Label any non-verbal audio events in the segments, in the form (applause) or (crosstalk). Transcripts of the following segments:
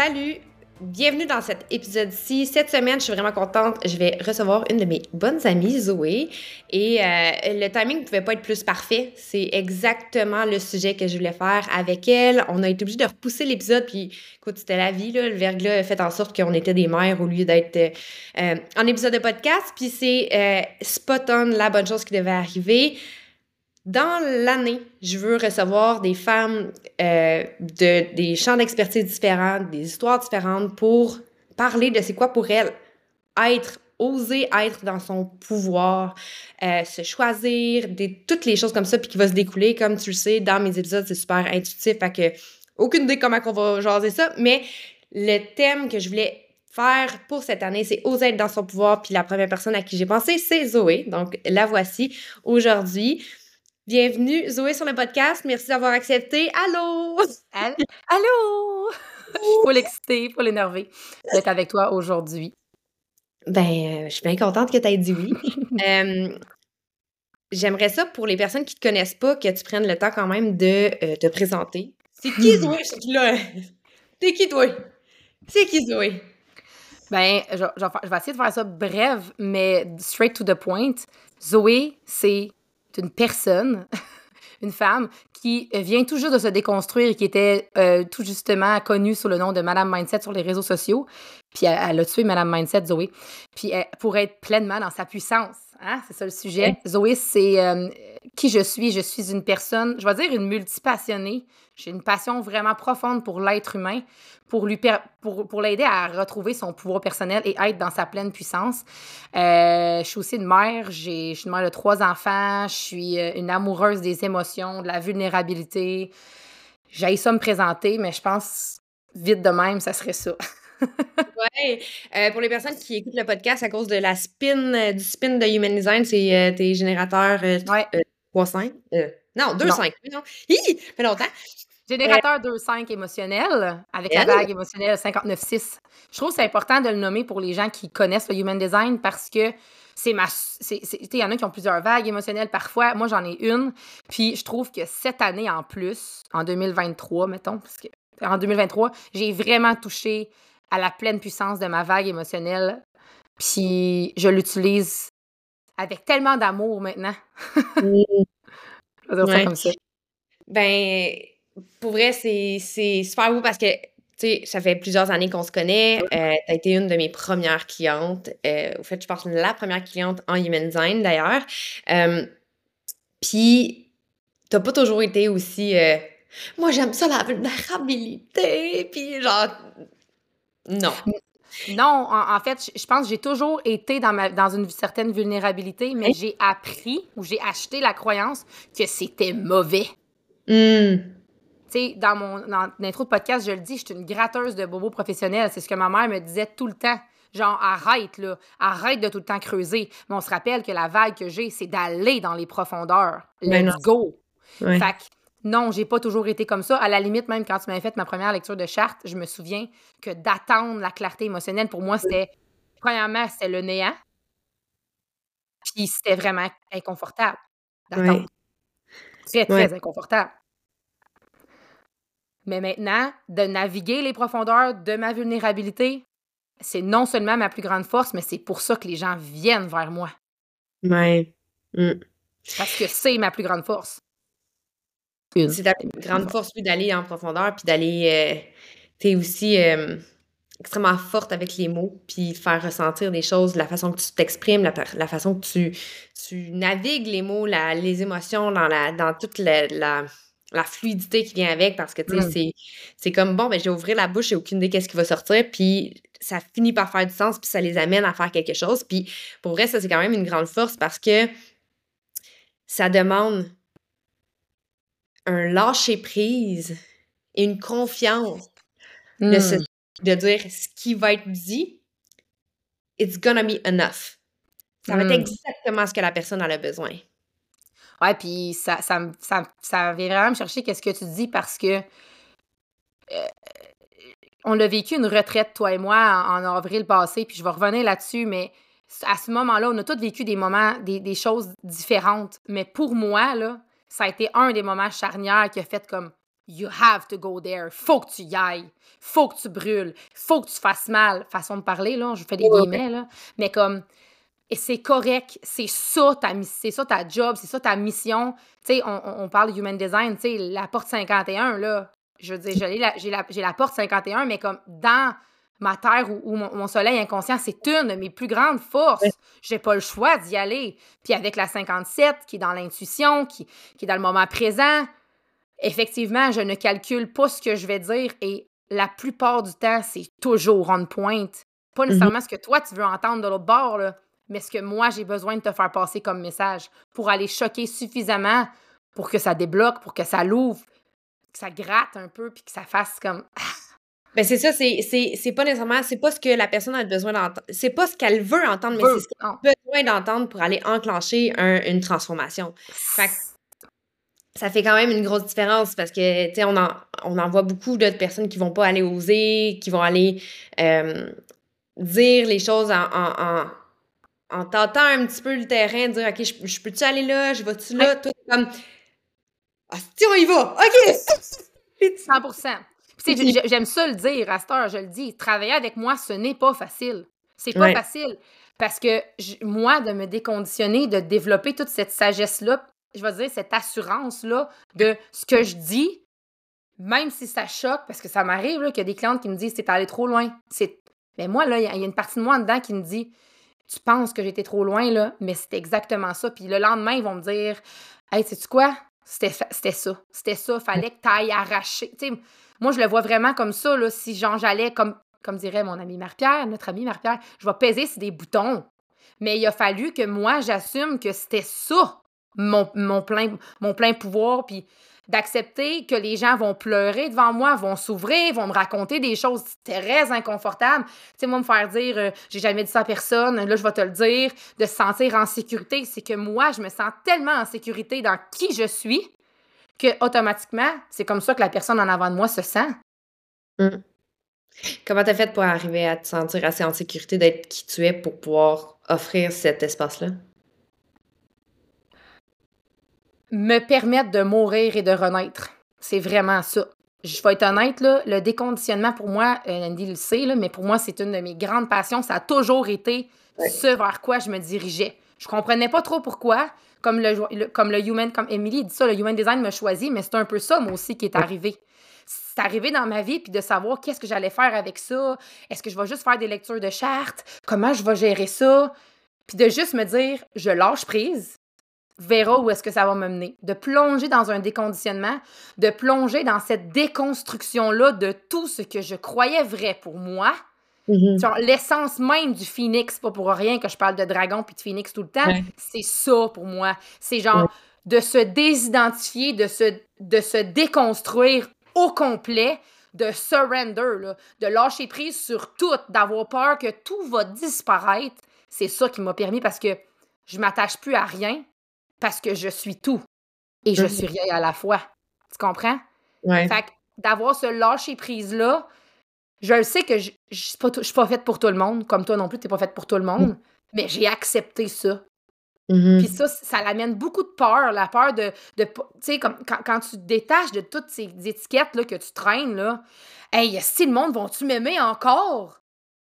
Salut, bienvenue dans cet épisode-ci. Cette semaine, je suis vraiment contente. Je vais recevoir une de mes bonnes amies, Zoé. Et euh, le timing ne pouvait pas être plus parfait. C'est exactement le sujet que je voulais faire avec elle. On a été obligé de repousser l'épisode, puis écoute, c'était la vie. Là. Le verglas a fait en sorte qu'on était des mères au lieu d'être euh, en épisode de podcast. Puis c'est euh, spot on la bonne chose qui devait arriver. Dans l'année, je veux recevoir des femmes euh, de des champs d'expertise différents, des histoires différentes pour parler de c'est quoi pour elles être, oser être dans son pouvoir, euh, se choisir, toutes les choses comme ça, puis qui va se découler, comme tu le sais, dans mes épisodes, c'est super intuitif, fait que aucune idée comment on va jaser ça, mais le thème que je voulais faire pour cette année, c'est oser être dans son pouvoir, puis la première personne à qui j'ai pensé, c'est Zoé, donc la voici aujourd'hui. Bienvenue, Zoé, sur le podcast. Merci d'avoir accepté. Allô? Allô? Je suis l'énervée d'être avec toi aujourd'hui. Ben, euh, je suis bien contente que tu aies dit oui. (laughs) euh, J'aimerais ça pour les personnes qui te connaissent pas, que tu prennes le temps quand même de euh, te présenter. C'est qui (laughs) Zoé? là? T'es qui toi? C'est qui Zoé? Ben, je, je, je vais essayer de faire ça bref, mais straight to the point. Zoé, c'est une personne, (laughs) une femme, qui vient tout juste de se déconstruire et qui était euh, tout justement connue sous le nom de Madame Mindset sur les réseaux sociaux. Puis elle, elle a tué Madame Mindset, Zoé. Puis elle, pour être pleinement dans sa puissance. Hein? C'est ça le sujet. Zoé, c'est euh, qui je suis. Je suis une personne, je vais dire une multipassionnée. J'ai une passion vraiment profonde pour l'être humain, pour lui pour, pour l'aider à retrouver son pouvoir personnel et être dans sa pleine puissance. Euh, je suis aussi une mère. J'ai, je suis une mère de trois enfants. Je suis euh, une amoureuse des émotions, de la vulnérabilité. J'ai ça me présenter, mais je pense vite de même, ça serait ça. (laughs) ouais. Euh, pour les personnes qui écoutent le podcast à cause de la spin, euh, du spin de Human Design, c'est euh, tes générateurs ouais. 3-5. non, 2-5. Non. Hi! Fait longtemps. Générateur 2-5 émotionnel, avec Elle? la vague émotionnelle 59-6. Je trouve que c'est important de le nommer pour les gens qui connaissent le Human Design parce que c'est ma. Il y en a qui ont plusieurs vagues émotionnelles parfois. Moi, j'en ai une. Puis je trouve que cette année en plus, en 2023, mettons, parce que en 2023, j'ai vraiment touché à la pleine puissance de ma vague émotionnelle. Puis je l'utilise avec tellement d'amour maintenant. mmh. Je vais dire ouais. ça comme ça. Ben, pour vrai, c'est super beau parce que, tu sais, ça fait plusieurs années qu'on se connaît. Euh, tu as été une de mes premières clientes. Euh, au fait, je pense la première cliente en Human Design, d'ailleurs. Euh, Puis, t'as pas toujours été aussi... euh, moi, j'aime ça, la vulnérabilité. Puis, genre, non. Non, en, en fait, je pense que j'ai toujours été dans, ma, dans une certaine vulnérabilité, mais j'ai appris ou j'ai acheté la croyance que c'était mauvais. Mm. Tu sais, dans mon dans l'intro de podcast, je le dis, je suis une gratteuse de bobos professionnels. C'est ce que ma mère me disait tout le temps. Genre, arrête, là. Arrête de tout le temps creuser. Mais on se rappelle que la vague que j'ai, c'est d'aller dans les profondeurs. Let's go. Fait que non, j'ai pas toujours été comme ça. À la limite, même quand tu m'avais fait ma première lecture de charte, je me souviens que d'attendre la clarté émotionnelle, pour moi, c'était, premièrement, c'était le néant. Puis c'était vraiment inconfortable d'attendre. Ouais. Très, très Ouais. inconfortable. Mais maintenant, de naviguer les profondeurs de ma vulnérabilité, c'est non seulement ma plus grande force, mais c'est pour ça que les gens viennent vers moi. Ouais. Mm. Parce que c'est ma plus grande force. C'est ta grande force, oui, d'aller en profondeur, puis d'aller. Euh, t'es aussi euh, extrêmement forte avec les mots, puis faire ressentir des choses, la façon que tu t'exprimes, la, façon que tu, tu navigues les mots, la, les émotions dans, la, dans toute la, la, fluidité qui vient avec, parce que, tu sais, mm. c'est comme, bon, ben, j'ai ouvert la bouche, j'ai aucune idée qu'est-ce qui va sortir, puis ça finit par faire du sens, puis ça les amène à faire quelque chose. Puis pour vrai, ça, c'est quand même une grande force parce que ça demande un lâcher-prise et une confiance de, hmm. de dire ce qui va être dit, it's gonna be enough. Ça va être hmm. exactement ce que la personne a besoin. Ouais, puis ça, ça, ça, ça vient vraiment me chercher qu'est-ce que tu dis parce que euh, on a vécu une retraite, toi et moi, en, avril passé, puis je vais revenir là-dessus, mais à ce moment-là, on a tous vécu des moments, des, des, choses différentes. Mais pour moi, là, ça a été un des moments charnières qui a fait comme You have to go there. Faut que tu y ailles. Faut que tu brûles. Faut que tu fasses mal. Façon de parler, là. Je fais des guillemets, là. Mais comme. Et c'est correct. C'est ça ta c'est ça ta job. C'est ça ta mission. Tu sais, on, on, parle de human design. Tu sais, la porte 51, là. Je veux dire, j'ai la, la, la porte 51, mais comme dans ma terre ou, mon, soleil inconscient, c'est une de mes plus grandes forces. J'ai pas le choix d'y aller. Puis avec la 57, qui est dans l'intuition, qui, qui est dans le moment présent, effectivement, je ne calcule pas ce que je vais dire et la plupart du temps, c'est toujours on point. Pas mhm. nécessairement ce que toi, tu veux entendre de l'autre bord, mais ce que moi, j'ai besoin de te faire passer comme message pour aller choquer suffisamment pour que ça débloque, pour que ça l'ouvre, que ça gratte un peu, puis que ça fasse comme... Ben c'est ça, c'est pas nécessairement, c'est pas ce que la personne a besoin d'entendre. C'est pas ce qu'elle veut entendre, mais c'est ce qu'elle a besoin d'entendre pour aller enclencher une transformation. Fait ça fait quand même une grosse différence parce que, tu sais, on en, on en voit beaucoup d'autres personnes qui vont pas aller oser, qui vont aller euh, dire les choses en, en, en, tentant un petit peu le terrain, dire, OK, je, peux-tu aller là, je vais-tu là, tout comme, ah, si on y va, OK! (laughs) 100 J'aime ça le dire, à cette heure, je le dis. Travailler avec moi, ce n'est pas facile. C'est pas facile. Parce que moi, de me déconditionner, de développer toute cette sagesse-là, je vais dire cette assurance-là de ce que je dis, même si ça choque, parce que ça m'arrive qu'il y a des clientes qui me disent c'est allé trop loin. Mais moi, là, il y, a une partie de moi dedans qui me dit Tu penses que j'étais trop loin, là, mais c'est exactement ça. Puis le lendemain, ils vont me dire Hey, sais-tu quoi? C'était ça. C'était ça. Fallait que tu ailles arracher. Moi, je le vois vraiment comme ça, là, si genre j'allais, comme, comme dirait mon ami Marie-Pierre, notre ami Marie-Pierre, je vais peser sur des boutons. Mais il a fallu que moi, j'assume que c'était ça, mon, mon, plein, mon plein pouvoir, puis d'accepter que les gens vont pleurer devant moi, vont s'ouvrir, vont me raconter des choses très inconfortables. Tu sais, moi, me faire dire euh, j'ai jamais dit ça à personne, là, je vais te le dire, de se sentir en sécurité, c'est que moi, je me sens tellement en sécurité dans qui je suis que automatiquement, c'est comme ça que la personne en avant de moi se sent. Comment mmh. Comment t'as fait pour arriver à te sentir assez en sécurité d'être qui tu es pour pouvoir offrir cet espace-là? Me permettre de mourir et de renaître. C'est vraiment ça. Je vais être honnête, là, le déconditionnement pour moi, euh, Andy le sait, là, mais pour moi, c'est une de mes grandes passions. Ça a toujours été ce vers quoi je me dirigeais. Je comprenais pas trop pourquoi comme le, comme le human, comme Emily dit ça, le human design m'a choisi, mais c'est un peu ça, moi aussi, qui est arrivé. C'est arrivé dans ma vie, puis de savoir qu'est-ce que j'allais faire avec ça. Est-ce que je vais juste faire des lectures de chartes? Comment je vais gérer ça? Puis de juste me dire, je lâche prise, verra où est-ce que ça va me mener. De plonger dans un déconditionnement, de plonger dans cette déconstruction-là de tout ce que je croyais vrai pour moi, Mm-hmm. L'essence même du phoenix, pas pour rien que je parle de dragon puis de phoenix tout le temps, c'est ça pour moi. C'est genre de se désidentifier, de se, de se déconstruire au complet, de surrender, de lâcher prise sur tout, d'avoir peur que tout va disparaître. C'est ça qui m'a permis parce que je m'attache plus à rien parce que je suis tout et je mm-hmm. suis rien à la fois. Tu comprends? Fait d'avoir ce lâcher prise-là, je le sais que je ne suis pas, faite pour tout le monde, comme toi non plus, tu n'es pas faite pour tout le monde, mais j'ai accepté ça. Mm-hmm. Puis ça, ça l'amène beaucoup de peur, la peur de. de tu sais, comme quand, quand, tu te détaches de toutes ces étiquettes là, que tu traînes, là, hey, si le monde vont-tu m'aimer encore?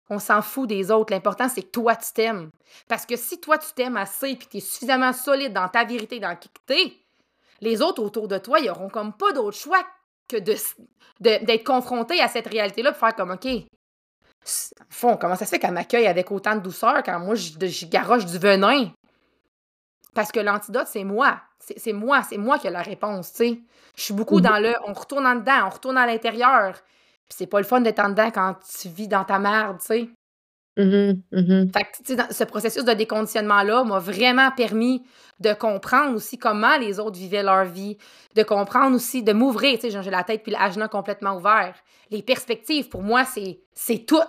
On s'en fout des autres. L'important, c'est que toi, tu t'aimes. Parce que si toi, tu t'aimes assez et que tu es suffisamment solide dans ta vérité, dans qui tu es, les autres autour de toi, ils auront comme pas d'autre choix que de, d'être confrontés à cette réalité-là, pour faire comme, OK, fond, comment ça se fait qu'elle m'accueille avec autant de douceur quand moi, je, garoche du venin? Parce que l'antidote, c'est moi. C'est moi, c'est moi qui ai la réponse, tu sais. Je suis beaucoup dans le on retourne en dedans, on retourne à l'intérieur. Puis c'est pas le fun d'être en dedans quand tu vis dans ta merde, tu sais. Mm-hmm, mm-hmm. Fait que, tu sais, ce processus de déconditionnement-là m'a vraiment permis de comprendre aussi comment les autres vivaient leur vie, de comprendre aussi, de m'ouvrir, tu sais, j'ai la tête puis l'agenda complètement ouvert. Les perspectives, pour moi, c'est, c'est tout.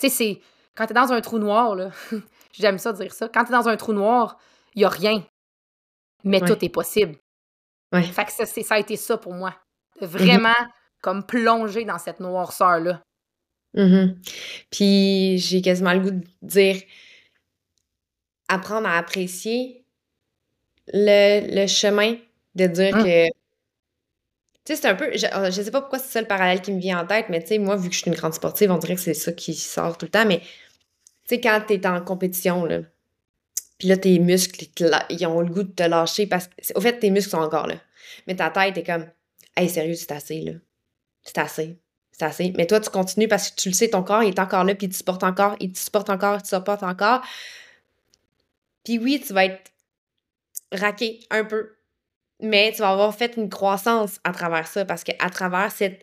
Tu sais, c'est, quand t'es dans un trou noir, là, (laughs) j'aime ça dire ça, quand t'es dans un trou noir, il y a rien. Mais tout est possible. Ouais. Fait que ça, ça a été ça pour moi. De vraiment, comme plonger dans cette noirceur-là. Mhm. Puis j'ai quasiment le goût de dire apprendre à apprécier le, chemin, de dire hein? que. Tu sais, c'est un peu. Je, euh, je sais pas pourquoi c'est ça le parallèle qui me vient en tête, mais tu sais, moi, vu que je suis une grande sportive, on dirait que c'est ça qui sort tout le temps. Mais tu sais, quand t'es en compétition, là, puis là, tes muscles, ils ont le goût de te lâcher parce que, au fait, tes muscles sont encore là. Mais ta tête est comme, hey, sérieux, c'est assez, là. C'est assez c'est assez. Mais toi, tu continues parce que tu le sais, ton corps est encore là, puis il te supporte encore, il te supporte encore, il te supporte encore. Puis oui, tu vas être raqué un peu, mais tu vas avoir fait une croissance à travers ça, parce qu'à travers cette,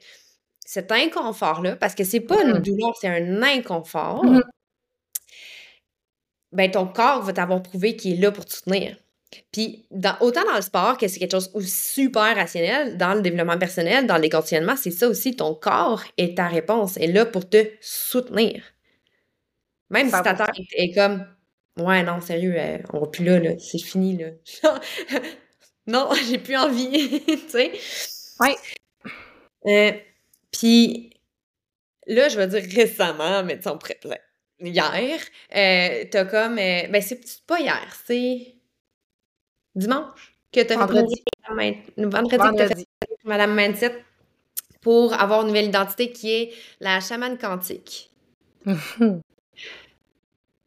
cet inconfort-là, parce que c'est pas une mm-hmm. douleur, c'est un inconfort, mm-hmm. ben ton corps va t'avoir prouvé qu'il est là pour te soutenir. Puis, dans, autant dans le sport que c'est quelque chose de super rationnel, dans le développement personnel, dans l'éconditionnement, c'est ça aussi, ton corps est ta réponse, est là pour te soutenir. Même si ta tête est comme Ouais, non, sérieux, euh, on va plus là, là c'est fini, là. (laughs) non, (laughs) j'ai plus envie, (laughs) tu sais. Ouais. Euh, puis là, je vais dire récemment, mais tu sais, prêt hier, euh, t'as comme. ben, c'est pas hier, c'est dimanche que tu as fait vendredi, vendredi. Madame Mindset pour avoir une nouvelle identité qui est la chamane quantique. (laughs)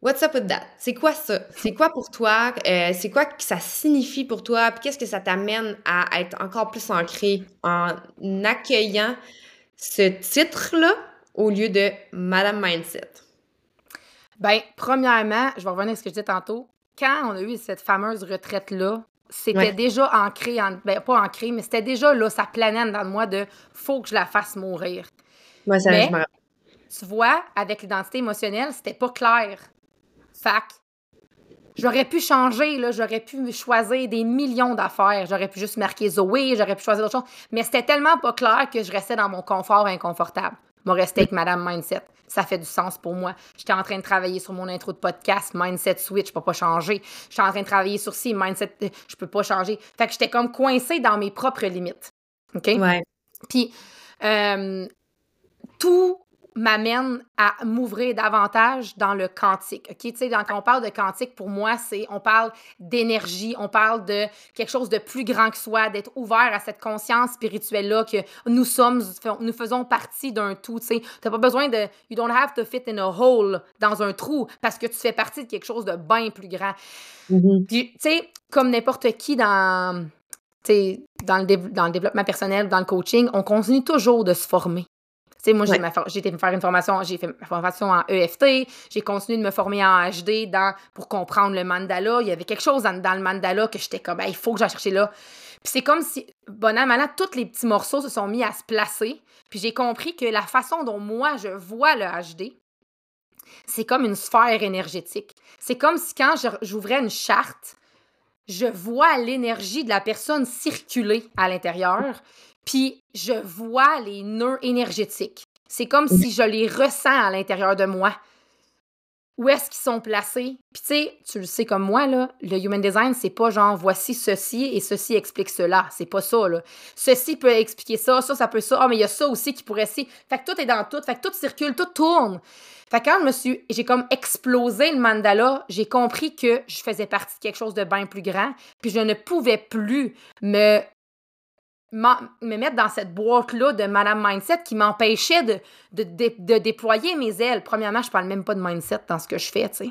What's up with that? C'est quoi ça? C'est quoi pour toi? Euh, c'est quoi que ça signifie pour toi? Puis qu'est-ce que ça t'amène à être encore plus ancré en accueillant ce titre-là au lieu de Madame Mindset? Ben, premièrement, je vais revenir à ce que je disais tantôt quand on a eu cette fameuse retraite-là, c'était déjà ancré, en, ben, pas ancré, mais c'était déjà là, ça planète dans moi de faut que je la fasse mourir. Moi, ça, mais, tu vois, avec l'identité émotionnelle, c'était pas clair. Fac. J'aurais pu changer, là, j'aurais pu choisir des millions d'affaires. J'aurais pu juste marquer Zoé, j'aurais pu choisir d'autres choses. Mais c'était tellement pas clair que je restais dans mon confort inconfortable. Je restais avec Madame Mindset ça fait du sens pour moi. J'étais en train de travailler sur mon intro de podcast, Mindset Switch, je peux pas changer. J'étais en train de travailler sur ci, Mindset, euh, je peux pas changer. Fait que j'étais comme coincée dans mes propres limites. OK? Ouais. Puis, euh, tout m'amène à m'ouvrir davantage dans le quantique. OK? Tu sais, quand on parle de quantique, pour moi, c'est on parle d'énergie, on parle de quelque chose de plus grand que soi, d'être ouvert à cette conscience spirituelle-là que nous sommes, nous faisons partie d'un tout. Tu sais, t'as pas besoin de. You don't have to fit in a hole dans un trou parce que tu fais partie de quelque chose de bien plus grand. Mm-hmm. tu sais, comme n'importe qui dans. Dans le, dans le développement personnel, dans le coaching, on continue toujours de se former moi, j'ai été faire une formation, j'ai fait ma formation en EFT, j'ai continué de me former en HD dans, pour comprendre le mandala. Il y avait quelque chose dans, le mandala que j'étais comme, il faut que j'aille chercher là. Puis c'est comme si, bon an, malin, tous les petits morceaux se sont mis à se placer. Puis j'ai compris que la façon dont moi, je vois le HD, c'est comme une sphère énergétique. C'est comme si quand j'ouvrais une charte, je vois l'énergie de la personne circuler à l'intérieur, puis je vois les nœuds énergétiques. C'est comme si je les ressens à l'intérieur de moi. Où est-ce qu'ils sont placés? Puis tu sais, tu le sais comme moi, là, le human design, c'est pas genre voici ceci et ceci explique cela. C'est pas ça. Ceci peut expliquer ça, ça, ça peut ça. Ah, mais il y a ça aussi qui pourrait si. Fait que tout est dans tout. Fait que tout circule, tout tourne. Fait que quand je me suis. J'ai comme explosé le mandala, j'ai compris que je faisais partie de quelque chose de bien plus grand. Puis je ne pouvais plus me me mettre dans cette boîte-là de Madame Mindset qui m'empêchait de, de, déployer mes ailes. Premièrement, je parle même pas de mindset dans ce que je fais, tu sais.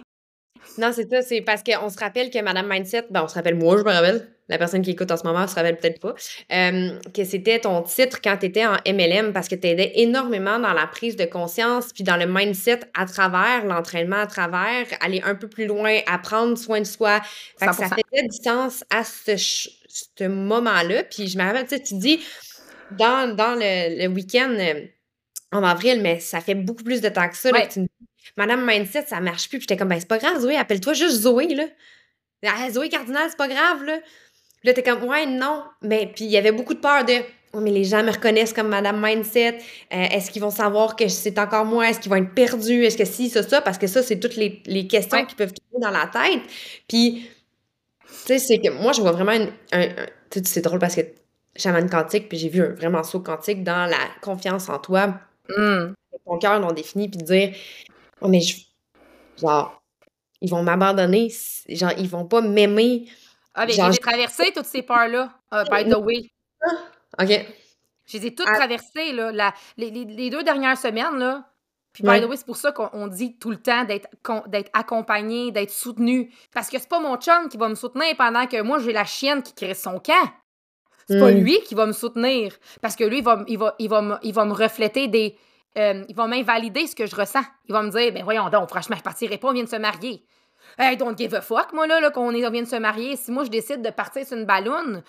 Non, c'est ça, c'est parce qu'on se rappelle que Madame Mindset, ben on se rappelle, moi, je me rappelle, la personne qui écoute en ce moment se rappelle peut-être pas, euh, que c'était ton titre quand tu étais en MLM parce que tu aidais énormément dans la prise de conscience puis dans le mindset à travers l'entraînement, à travers aller un peu plus loin, à prendre soin de soi. Fait que ça faisait du sens à ce, ce moment-là. Puis je me rappelle, tu sais, tu dis, dans, dans le, le week-end euh, en avril, mais ça fait beaucoup plus de temps que ça. Là, tu me dis, Madame Mindset, ça marche plus. Puis j'étais comme, ben, c'est pas grave, Zoé, appelle-toi juste Zoé, là. Ah, Zoé Cardinal, c'est pas grave, là. Puis là, t'es comme, ouais, non. Mais puis il y avait beaucoup de peur de, oh, mais les gens me reconnaissent comme Madame Mindset. Euh, est-ce qu'ils vont savoir que c'est encore moi? Est-ce qu'ils vont être perdus? Est-ce que si, ça, ça? Parce que ça, c'est toutes les, les questions qui peuvent tomber dans la tête. Puis, tu sais, c'est que moi, je vois vraiment un, un, c'est drôle parce que chaman quantique, puis j'ai vu un vraiment saut quantique dans la confiance en toi. Mmh. Ton cœur non défini, puis de dire, oh, mais je, genre, ils vont m'abandonner, genre, ils vont pas m'aimer. Ah, mais j'ai traversé toutes ces peurs-là, uh, by the way. OK. Je les ai toutes ah. traversées, là. La, les, les, deux dernières semaines, là. Puis, by the way, c'est pour ça qu'on dit tout le temps d'être accompagné, d'être soutenu. Parce que c'est pas mon chum qui va me soutenir pendant que moi, j'ai la chienne qui crée son camp. C'est pas mm. lui qui va me soutenir. Parce que lui, il va, il va, il va, me, il va me refléter des. Euh, il va m'invalider ce que je ressens. Il va me dire, ben voyons donc, franchement, je partirai pas, on vient de se marier. Hey, don't give a fuck, moi, là, là qu'on vient de se marier. Si moi, je décide de partir sur une balloune,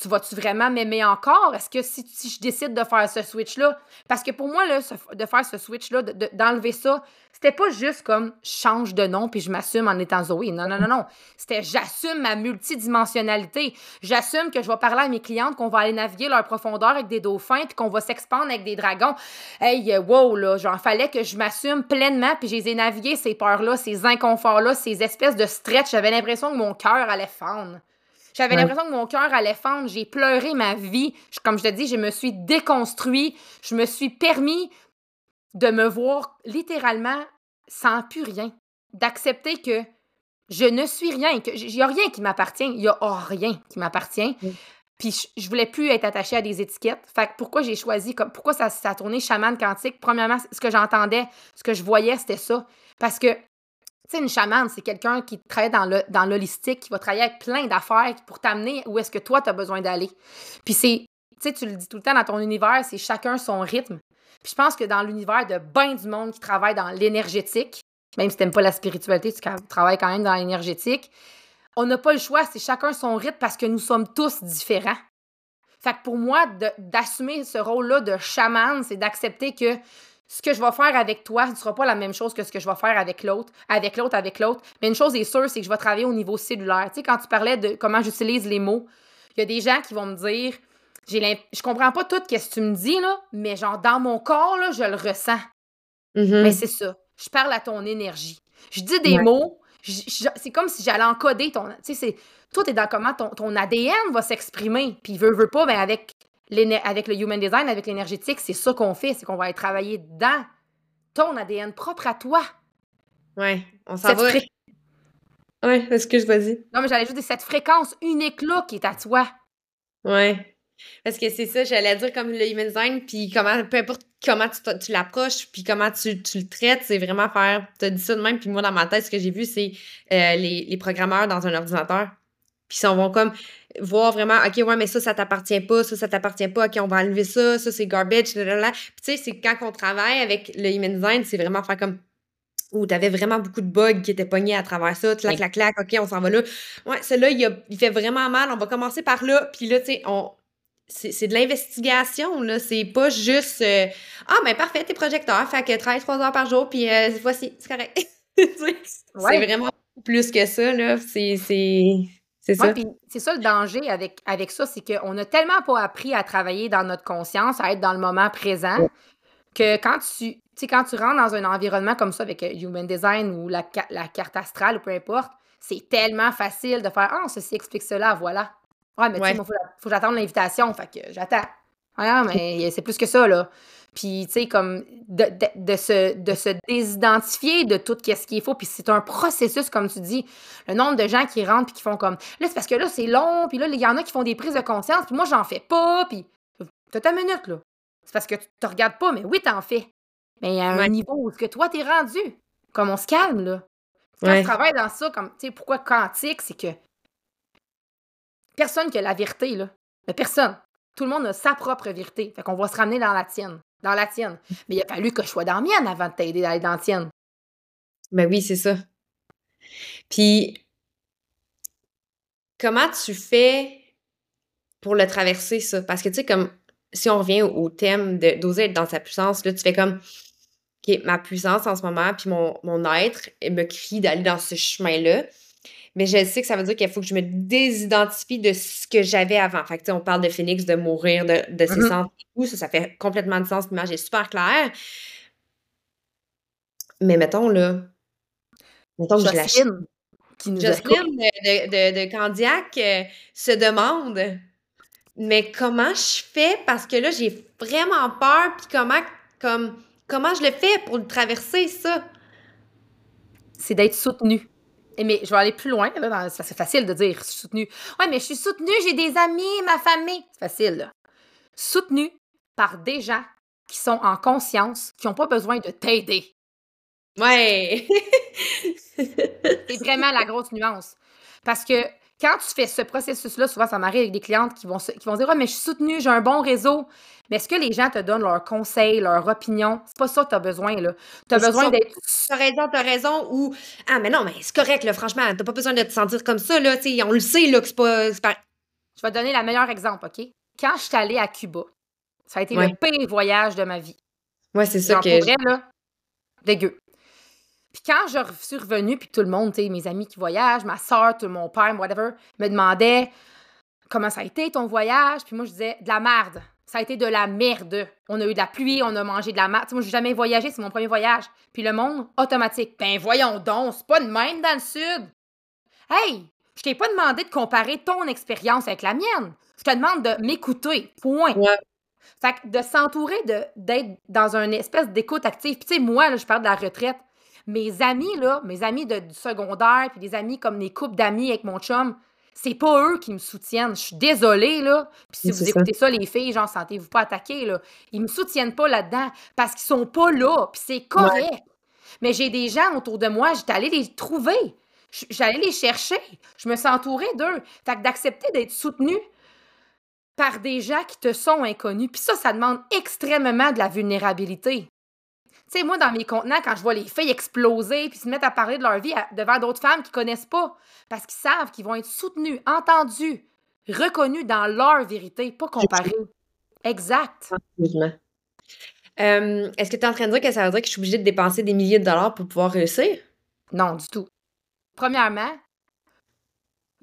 tu vas-tu vraiment m'aimer encore? Est-ce que si, si, je décide de faire ce switch-là? Parce que pour moi, là, de faire ce switch-là, d'enlever ça, c'était pas juste comme change de nom puis je m'assume en étant Zoé. Non, non, non, non. C'était j'assume ma multidimensionnalité. J'assume que je vais parler à mes clientes qu'on va aller naviguer leur profondeur avec des dauphins puis qu'on va s'expandre avec des dragons. Hey, wow, là, genre, fallait que je m'assume pleinement puis j'ai navigué ces peurs-là, ces inconforts-là, ces espèces de stretch. J'avais l'impression que mon cœur allait fendre. J'avais l'impression que mon cœur allait fendre. J'ai pleuré ma vie. comme je te dis, je me suis déconstruit. Je me suis permis de me voir littéralement sans plus rien. D'accepter que je ne suis rien, que il n'y a rien qui m'appartient. Il n'y a rien qui m'appartient. Puis je, voulais plus être attachée à des étiquettes. Fait que pourquoi j'ai choisi, comme, pourquoi ça, ça a tourné chaman quantique? Premièrement, ce que j'entendais, ce que je voyais, c'était ça. Parce que une chamane, c'est quelqu'un qui travaille dans le dans l'holistique, qui va travailler avec plein d'affaires pour t'amener où est-ce que toi, tu as besoin d'aller. Puis c'est, tu sais, tu le dis tout le temps dans ton univers, c'est chacun son rythme. Puis je pense que dans l'univers de bien du monde qui travaille dans l'énergétique, même si t'aimes pas la spiritualité, tu travailles quand même dans l'énergétique, on n'a pas le choix, c'est chacun son rythme parce que nous sommes tous différents. Fait que pour moi, d'assumer ce rôle-là de chaman, c'est d'accepter que ce que je vais faire avec toi ne sera pas la même chose que ce que je vais faire avec l'autre, avec l'autre, avec l'autre. Mais une chose est sûre, c'est que je vais travailler au niveau cellulaire. Tu sais, quand tu parlais de comment j'utilise les mots, il y a des gens qui vont me dire j'ai je comprends pas tout ce que tu me dis, là, mais genre dans mon corps, là, je le ressens. Mm-hmm. Mais c'est ça. Je parle à ton énergie. Je dis des mots, c'est comme si j'allais encoder ton. Tu sais, c'est. Toi, t'es dans comment ton, ton ADN va s'exprimer. Puis, veut, veut pas, ben avec avec le human design, avec l'énergétique, c'est ça qu'on fait, c'est qu'on va aller travailler dans ton ADN propre à toi. Ouais, on s'en va. Fré... Ouais, excuse, vas-y? Non, mais j'allais juste dire cette fréquence unique-là qui est à toi. Ouais. Parce que c'est ça, j'allais dire comme le human design, puis comment, peu importe comment tu, tu l'approches, puis comment tu, tu, le traites, c'est vraiment faire. Tu as dit ça de même, puis moi, dans ma tête, ce que j'ai vu, c'est euh, les, les programmeurs dans un ordinateur. Puis ils vont comme voir vraiment, OK, ouais, mais ça, ça t'appartient pas, ça, ça t'appartient pas, OK, on va enlever ça, ça, c'est garbage, là, Puis tu sais, c'est quand on travaille avec le human design, c'est vraiment faire comme, où t'avais vraiment beaucoup de bugs qui étaient pognés à travers ça, clac, clac, clac, OK, on s'en va là. Ouais, celui-là, il, il fait vraiment mal, on va commencer par là, puis là, tu sais, on... C'est de l'investigation, là. C'est pas juste euh, Ah, ben parfait, t'es projecteur, fait que 13 3 heures par jour, puis euh, voici, c'est correct. (laughs) c'est vraiment plus que ça, là. C'est c'est ça? c'est ça le danger avec, avec ça, c'est qu'on a tellement pas appris à travailler dans notre conscience, à être dans le moment présent, que quand tu, quand tu rentres dans un environnement comme ça avec euh, Human Design ou la, la carte astrale ou peu importe, c'est tellement facile de faire Ah, ceci explique cela, voilà. Ouais, mais tu sais, il faut, faut que j'attende l'invitation, fait que j'attends. Ah, (laughs) mais c'est plus que ça, là. Puis, tu sais, comme de, de, se, de se désidentifier de tout ce qui est faux. Puis c'est un processus, comme tu dis. Le nombre de gens qui rentrent puis qui font comme là, c'est parce que là, c'est long. Puis là, il y en a qui font des prises de conscience. Puis moi, j'en fais pas. Puis t'as ta minute, là. C'est parce que tu te regardes pas. Mais oui, t'en fais. Mais à un niveau où que toi, t'es rendu. Comme on se calme, là. Quand tu travailles dans ça, comme, tu sais, pourquoi quantique, c'est que personne qui a la vérité, là. Mais personne. Tout le monde a sa propre vérité. Fait qu'on va se ramener dans la tienne. Dans la tienne. Mais il a fallu que je sois dans la mienne avant de t'aider à aller dans la tienne. Ben oui, c'est ça. Puis, comment tu fais pour le traverser, ça? Parce que, tu sais, comme, si on revient au thème d'oser être dans sa puissance, là, tu fais comme, OK, ma puissance en ce moment, puis mon, mon être me crie d'aller dans ce chemin-là. Mais je sais que ça veut dire qu'il faut que je me désidentifie de ce que j'avais avant. Fait que, on parle de Phoenix, de mourir, de, de ses mm-hmm. et tout. Ça, ça fait complètement de sens. L'image est super claire. Mais mettons, là, mettons que je la qui nous Jocelyne de, de, de, Candiac euh, se demande mais comment je fais? Parce que là j'ai vraiment peur puis comment comme comment je le fais pour le traverser ça? C'est d'être soutenu mais je vais aller plus loin là c'est facile de dire soutenu ouais mais je suis soutenue j'ai des amis ma famille c'est facile là. soutenu par des gens qui sont en conscience qui n'ont pas besoin de t'aider Ouais! (laughs) c'est vraiment la grosse nuance. Parce que quand tu fais ce processus-là, souvent, ça m'arrive avec des clientes qui vont, qui vont dire Ah, mais je suis soutenue, j'ai un bon réseau. Mais est-ce que les gens te donnent leurs conseils, leurs opinions? C'est pas ça que tu as besoin, là. Tu as besoin d'être. Tu as raison, tu as raison. Ou Ah, mais non, mais c'est correct, là, franchement, t'as pas besoin de te sentir comme ça, là. on le sait, là, que c'est pas, Je vais te donner le meilleur exemple, OK? Quand je suis allée à Cuba, ça a été le pire voyage de ma vie. Ouais, c'est ça que. Pour là, dégueu. Puis quand je suis revenue, puis tout le monde, mes amis qui voyagent, ma soeur, tout mon père, whatever, me demandaient comment ça a été ton voyage. Puis moi, je disais de la merde. Ça a été de la merde. On a eu de la pluie, on a mangé de la merde. moi, j'ai jamais voyagé, c'est mon premier voyage. Puis le monde, automatique. Ben voyons donc, c'est pas de même dans le sud. Hey, je t'ai pas demandé de comparer ton expérience avec la mienne. Je te demande de m'écouter. Point. Fait que de s'entourer d'être dans une espèce d'écoute active. Puis tu sais, moi, là, je parle de la retraite. Mes amis, là, mes amis de, du secondaire, puis des amis comme les couples d'amis avec mon chum, c'est pas eux qui me soutiennent. Je suis désolée, là. Puis si vous écoutez ça. les filles, genre, sentez-vous pas attaquer, là. Ils me soutiennent pas là-dedans parce qu'ils sont pas là, puis c'est correct. Mais j'ai des gens autour de moi, j'étais allée les trouver. J'allais les chercher. Je me suis entourée d'eux. Fait que d'accepter d'être soutenue par des gens qui te sont inconnus. Puis ça, ça demande extrêmement de la vulnérabilité. Tu sais, moi, dans mes contenants, quand je vois les filles exploser puis se mettre à parler de leur vie devant d'autres femmes qui connaissent pas, parce qu'ils savent qu'ils vont être soutenus, entendus, reconnus dans leur vérité, pas comparés. Exact. Euh, est-ce que tu es en train de dire que ça veut dire que je suis obligée de dépenser des milliers de dollars pour pouvoir réussir? Non, du tout. Premièrement,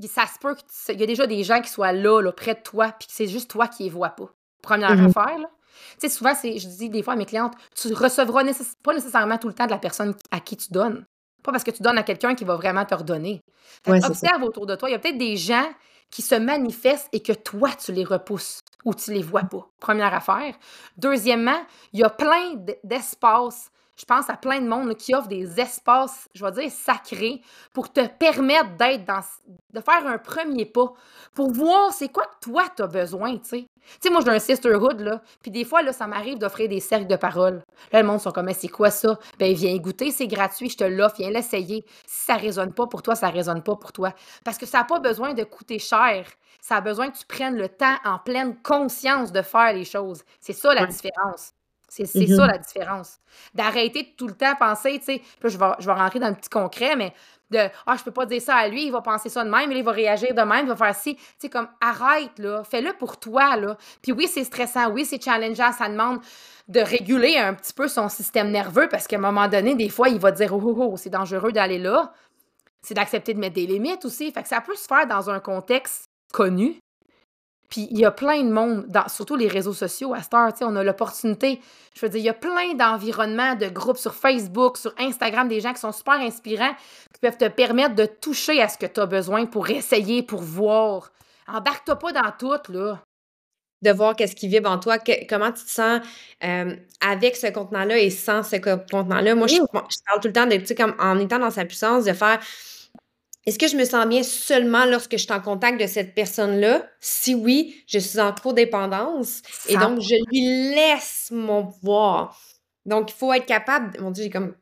ça se peut qu'il y a déjà des gens qui soient là, là près de toi, puis que c'est juste toi qui les vois pas. Première mm-hmm. affaire, là. Tu sais, souvent, je dis des fois à mes clientes, tu recevras pas nécessairement tout le temps de la personne à qui tu donnes. Pas parce que tu donnes à quelqu'un qui va vraiment te redonner. observe autour de toi. Il y a peut-être des gens qui se manifestent et que toi, tu les repousses ou tu les vois pas. Première affaire. Deuxièmement, il y a plein d'espaces je pense à plein de monde qui offre des espaces, je vais dire, sacrés pour te permettre d'être dans, de faire un premier pas, pour voir c'est quoi que toi, tu as besoin, tu sais. Tu sais, moi, j'ai un sisterhood, là, puis des fois, là, ça m'arrive d'offrir des cercles de parole. Là, le monde sont comme, c'est quoi ça? Ben, viens goûter, c'est gratuit, je te l'offre, viens l'essayer. Si ça résonne pas pour toi, ça résonne pas pour toi. Parce que ça n'a pas besoin de coûter cher. Ça a besoin que tu prennes le temps en pleine conscience de faire les choses. C'est ça la différence. C'est mm-hmm. ça la différence. D'arrêter de tout le temps penser, tu sais, je vais, je vais rentrer dans le petit concret, mais de Ah, je peux pas dire ça à lui, il va penser ça de même, il va réagir de même, il va faire ci. Tu sais, comme arrête, là, fais-le pour toi, là. Puis oui, c'est stressant, oui, c'est challengeant, ça demande de réguler un petit peu son système nerveux parce qu'à un moment donné, des fois, il va dire Oh, oh, oh c'est dangereux d'aller là. C'est d'accepter de mettre des limites aussi. Fait que ça peut se faire dans un contexte connu, puis il y a plein de monde, dans, surtout les réseaux sociaux à Star, on a l'opportunité. Je veux dire, il y a plein d'environnements, de groupes sur Facebook, sur Instagram, des gens qui sont super inspirants, qui peuvent te permettre de toucher à ce que tu as besoin pour essayer, pour voir. Embarque-toi pas dans tout, là. De voir qu'est-ce qui vibre en toi, comment tu te sens euh, avec ce contenant-là et sans ce contenant-là. Moi, je, je, parle tout le temps de, tu sais, comme en étant dans sa puissance, de faire est-ce que je me sens bien seulement lorsque je suis en contact de cette personne-là? Si oui, je suis en codépendance et donc je lui laisse mon pouvoir. Donc, il faut être capable. Mon Dieu, j'ai comme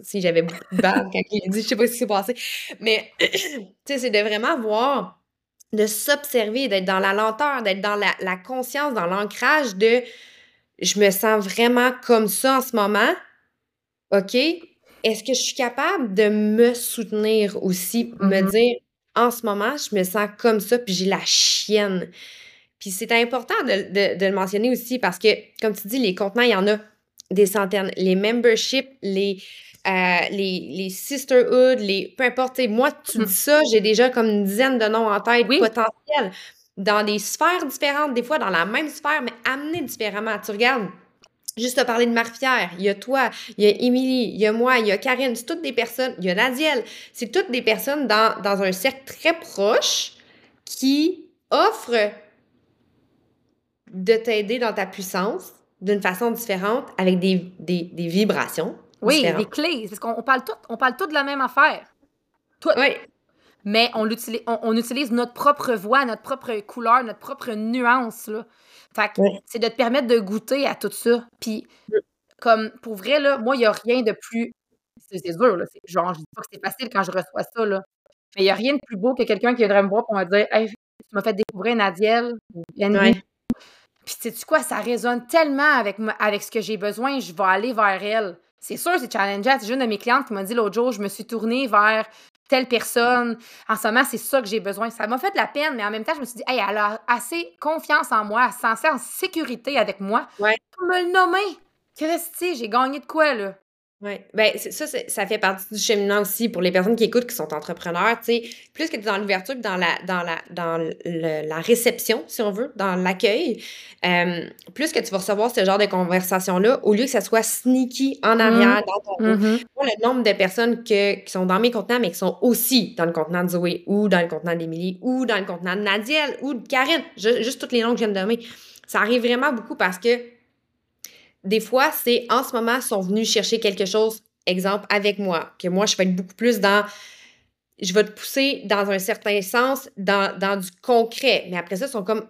si j'avais beaucoup de quand il dit, je sais pas ce qui s'est passé. Mais, (clears throat) tu sais, c'est de vraiment voir, de s'observer, d'être dans la lenteur, d'être dans la, la conscience, dans l'ancrage de je me sens vraiment comme ça en ce moment. OK? Est-ce que je suis capable de me soutenir aussi, me Mhm. dire en ce moment, je me sens comme ça, puis j'ai la chienne? Puis c'est important de, de- de le mentionner aussi parce que, comme tu dis, les contenants, il y en a des centaines. Les memberships, les, euh, les, les sisterhoods, les, peu importe. Moi, tu Mhm. dis ça, j'ai déjà comme une dizaine de noms en tête Oui. potentiels dans des sphères différentes, des fois dans la même sphère, mais amenés différemment. Tu regardes, juste te parler de Marie-Pierre, il y a toi, il y a Émilie, il y a moi, il y a Karine, c'est toutes des personnes, il y a Nadiel, c'est toutes des personnes dans, dans un cercle très proche qui offrent de t'aider dans ta puissance d'une façon différente avec des, des, des vibrations Oui, des clés. Parce qu'on on parle tout, on parle tout de la même affaire. Oui, Mais on, on, on utilise notre propre voix, notre propre couleur, notre propre nuance. Là. Fait que Ouais. c'est de te permettre de goûter à tout ça. Puis, comme pour vrai, là, moi, il n'y a rien de plus. C'est dur, là. c'est- Genre, je dis pas que c'est facile quand je reçois ça, là. Mais il n'y a rien de plus beau que quelqu'un qui viendrait me voir pour me dire Hey, tu m'as fait découvrir Nadiel ou Yannick. Puis, sais-tu quoi, ça résonne tellement avec, moi- avec ce que j'ai besoin, je vais aller vers elle. C'est sûr, c'est challengeant. C'est une de mes clientes qui m'a dit l'autre jour, je me suis tournée vers telle personne. En ce moment, c'est ça que j'ai besoin. Ça m'a fait de la peine, mais en même temps, je me suis dit, hey, elle a assez confiance en moi, elle se en sécurité avec moi Ouais. pour me le nommer. Christy, j'ai gagné de quoi, là? Oui, ben ça, ça fait partie du cheminement aussi pour les personnes qui écoutent, qui sont entrepreneurs. Tu sais, plus que tu es dans l'ouverture, que dans la dans la dans le- la réception, si on veut, dans l'accueil, euh, plus que tu vas recevoir ce genre de conversation-là, au lieu que ça soit sneaky en arrière dans ton. Moi, le nombre de personnes que- qui sont dans mes contenants, mais qui sont aussi dans le contenant de Zoé, ou dans le contenant d'Émilie, ou dans le contenant de Nadiel, ou de Karine, ju- juste tous les noms que je viens de nommer, ça arrive vraiment beaucoup parce que des fois, c'est en ce moment, ils sont venus chercher quelque chose, exemple, avec moi, que moi, je vais être beaucoup plus dans. Je vais te pousser dans un certain sens, dans, dans du concret. Mais après ça, ils sont comme.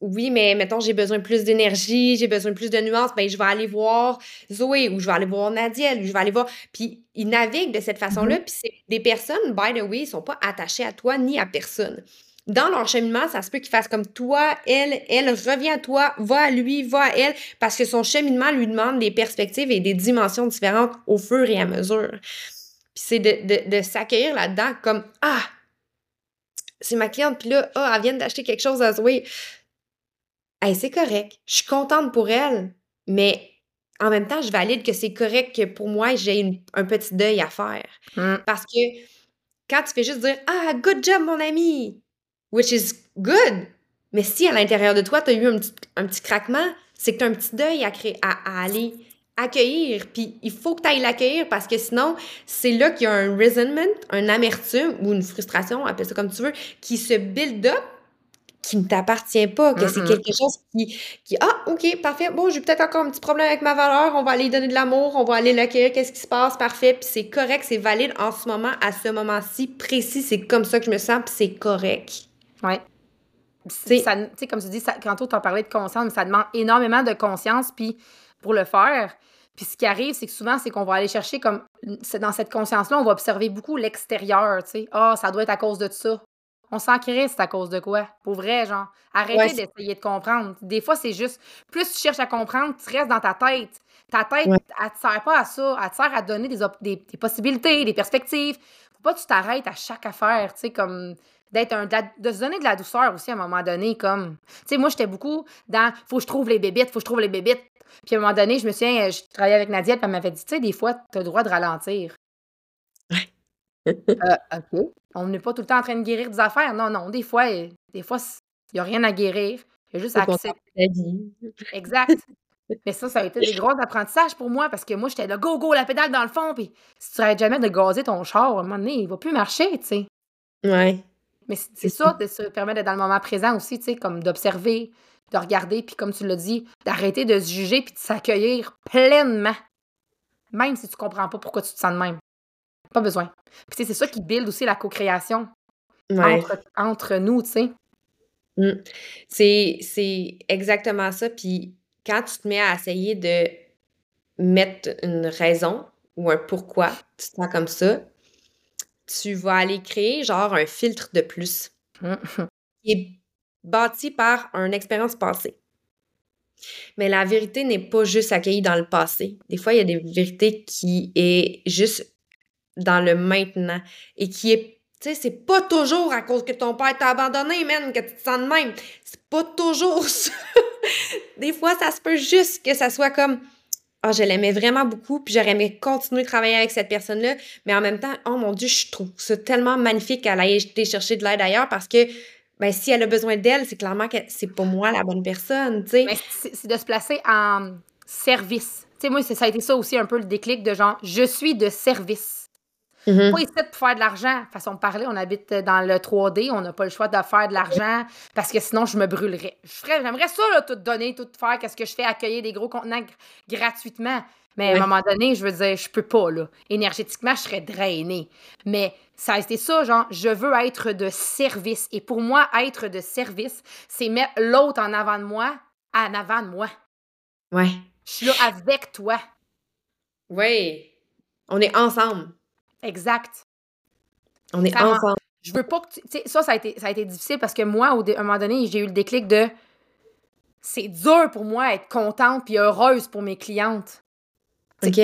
Oui, mais mettons, j'ai besoin de plus d'énergie, j'ai besoin de plus de nuances, ben je vais aller voir Zoé ou je vais aller voir Nadiel ou je vais aller voir. Puis ils naviguent de cette façon-là, puis c'est des personnes, by the way, ils sont pas attachés à toi ni à personne. Dans leur cheminement, ça se peut qu'ils fassent comme toi, elle, elle revient à toi, va à lui, va à elle, parce que son cheminement lui demande des perspectives et des dimensions différentes au fur et à mesure. Puis c'est de, de, de s'accueillir là-dedans comme Ah, c'est ma cliente, puis là, ah, elle vient d'acheter quelque chose à Zoé. Hey, c'est correct. Je suis contente pour elle, mais en même temps, je valide que c'est correct que pour moi, j'ai une- un petit deuil à faire. Mm. Parce que quand tu fais juste dire Ah, good job, mon ami, which is good, mais si à l'intérieur de toi, tu as eu un petit, un petit craquement, c'est que tu as un petit deuil à, créer, à, à aller accueillir. Puis il faut que tu ailles l'accueillir parce que sinon, c'est là qu'il y a un resentment, un amertume ou une frustration, appelle ça comme tu veux, qui se build up qui ne t'appartient pas, que c'est quelque chose qui, qui Ah, OK, parfait. Bon, j'ai peut-être encore un petit problème avec ma valeur. On va aller lui donner de l'amour. On va aller l'accueillir. Qu'est-ce qui se passe? Parfait. Puis c'est correct, c'est valide en ce moment, à ce moment-ci précis. C'est comme ça que je me sens, puis c'est correct. Ça- Tu sais, comme tu dis, ça, quand tu as parlé de conscience, mais ça demande énormément de conscience puis pour le faire. Puis ce qui arrive, c'est que souvent, c'est qu'on va aller chercher comme. Dans cette conscience-là, on va observer beaucoup l'extérieur, tu sais. Ah, ça doit être à cause de ça. On s'en crée, c'est à cause de quoi? Pour vrai, genre. Arrêtez Ouais, d'essayer de comprendre. Des fois, c'est juste. Plus tu cherches à comprendre, tu restes dans ta tête. Ta tête, Ouais. elle te sert pas à ça. Elle te sert à donner des, des, des possibilités, des perspectives. Faut pas que tu t'arrêtes à chaque affaire, tu sais, comme d'être un de, la- de se donner de la douceur aussi à un moment donné comme tu sais moi j'étais beaucoup dans faut que je trouve les bébites faut que je trouve les bébites. Puis à un moment donné je me souviens euh, je travaillais avec Nadia puis elle m'avait dit tu sais des fois tu as le droit de ralentir. Euh, ok. On n'est pas tout le temps en train de guérir des affaires. Non non des fois euh, des fois il y a rien à guérir. Il y a juste à accepter. la vie. exact. Mais ça ça a été des (laughs) gros apprentissages pour moi parce que moi j'étais là go go la pédale dans le fond puis si tu arrêtes jamais de gazer ton char à un moment donné il va plus marcher tu sais. Ouais. Mais c'est ça, de se permettre d'être dans le moment présent aussi, tu sais, comme d'observer, de regarder, puis comme tu l'as dit, d'arrêter de se juger, puis de s'accueillir pleinement. Même si tu comprends pas pourquoi tu te sens de même. Pas besoin. Puis tu sais, c'est ça qui build aussi la co-création Ouais. entre, entre nous, tu sais. Mm. C'est, c'est exactement ça. Puis quand tu te mets à essayer de mettre une raison ou un pourquoi tu te sens comme ça, tu vas aller créer genre un filtre de plus (laughs) qui est bâti par une expérience passée. Mais la vérité n'est pas juste accueillie dans le passé. Des fois, il y a des vérités qui est juste dans le maintenant et qui est tu sais, c'est pas toujours à cause que ton père t'a abandonné, man, que tu te sens de même. C'est pas toujours (laughs) ça. Des fois, ça se peut juste que ça soit comme Ah, je l'aimais vraiment beaucoup, puis j'aurais aimé continuer de travailler avec cette personne-là. Mais en même temps, oh mon Dieu, je trouve ça tellement magnifique qu'elle ait été chercher de l'aide ailleurs parce que ben, si elle a besoin d'elle, c'est clairement que c'est pas moi la bonne personne. Mais c'est de se placer en service. Tu moi, ça a été ça aussi un peu le déclic de genre, je suis de service. Mm-hmm. Pas ici pour faire de l'argent. Façon de parler, on habite dans le 3D, on n'a pas le choix de faire de l'argent parce que sinon, je me brûlerais. J'aimerais ça, là, tout donner, tout faire, qu'est-ce que je fais, accueillir des gros contenants gratuitement. Mais à un moment donné, je veux dire, je peux pas, là. Énergétiquement, je serais drainée. Mais ça a été ça, genre, je veux être de service. Et pour moi, être de service, c'est mettre l'autre en avant de moi, en avant de moi. Ouais. Je suis là avec toi. Oui. On est ensemble. Exact. On est ensemble. Je veux pas que tu. sais, ça, ça a, été, ça a été difficile parce que moi, au, à un moment donné, j'ai eu le déclic de. C'est dur pour moi d'être contente puis heureuse pour mes clientes. OK.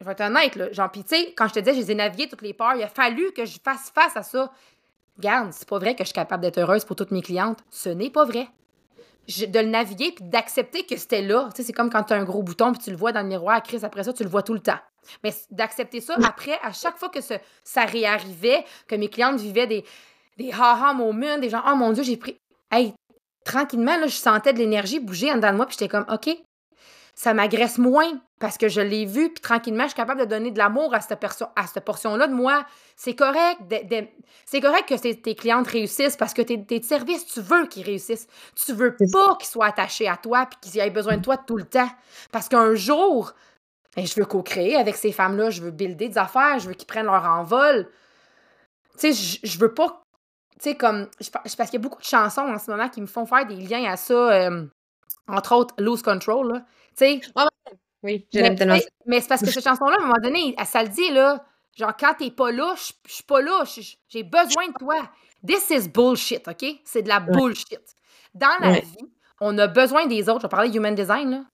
Je vais être honnête, là. Genre, pis tu sais, quand je te disais, je les ai naviguées toutes les peurs, il a fallu que je fasse face à ça. Regarde, c'est pas vrai que je suis capable d'être heureuse pour toutes mes clientes. Ce n'est pas vrai. de le naviguer puis d'accepter que c'était là. Tu sais, c'est comme quand tu as un gros bouton puis tu le vois dans le miroir, Chris, après ça, tu le vois tout le temps. Mais d'accepter ça, après, à chaque fois que ça, ça réarrivait, que mes clientes vivaient des, des ha-ha moments, des gens, oh mon Dieu, j'ai pris. Hey, tranquillement, là, je sentais de l'énergie bouger en dedans de moi, puis j'étais comme, OK, ça m'agresse moins parce que je l'ai vu, puis tranquillement, je suis capable de donner de l'amour à cette, à cette portion-là de moi. C'est correct. c'est correct que tes clientes réussissent parce que tes, tes services, tu veux qu'ils réussissent. Tu veux pas qu'ils soient attachés à toi puis qu'ils aient besoin de toi tout le temps. Parce qu'un jour, ben, je veux co-créer avec ces femmes-là, je veux builder des affaires, je veux qu'ils prennent leur envol. Tu sais, je, veux pas. Tu sais, comme. parce qu'il y a beaucoup de chansons en ce moment qui me font faire des liens à ça. Euh, entre autres, Lose Control, là. Tu sais. oui, j'aime tellement. Mais c'est parce que cette chanson-là, à un moment donné, ça le dit, là. Genre, quand t'es pas là, je suis pas là, j'ai besoin de toi. This is bullshit, OK? C'est de la bullshit. Dans la vie, on a besoin des autres. Je vais parler human design, là.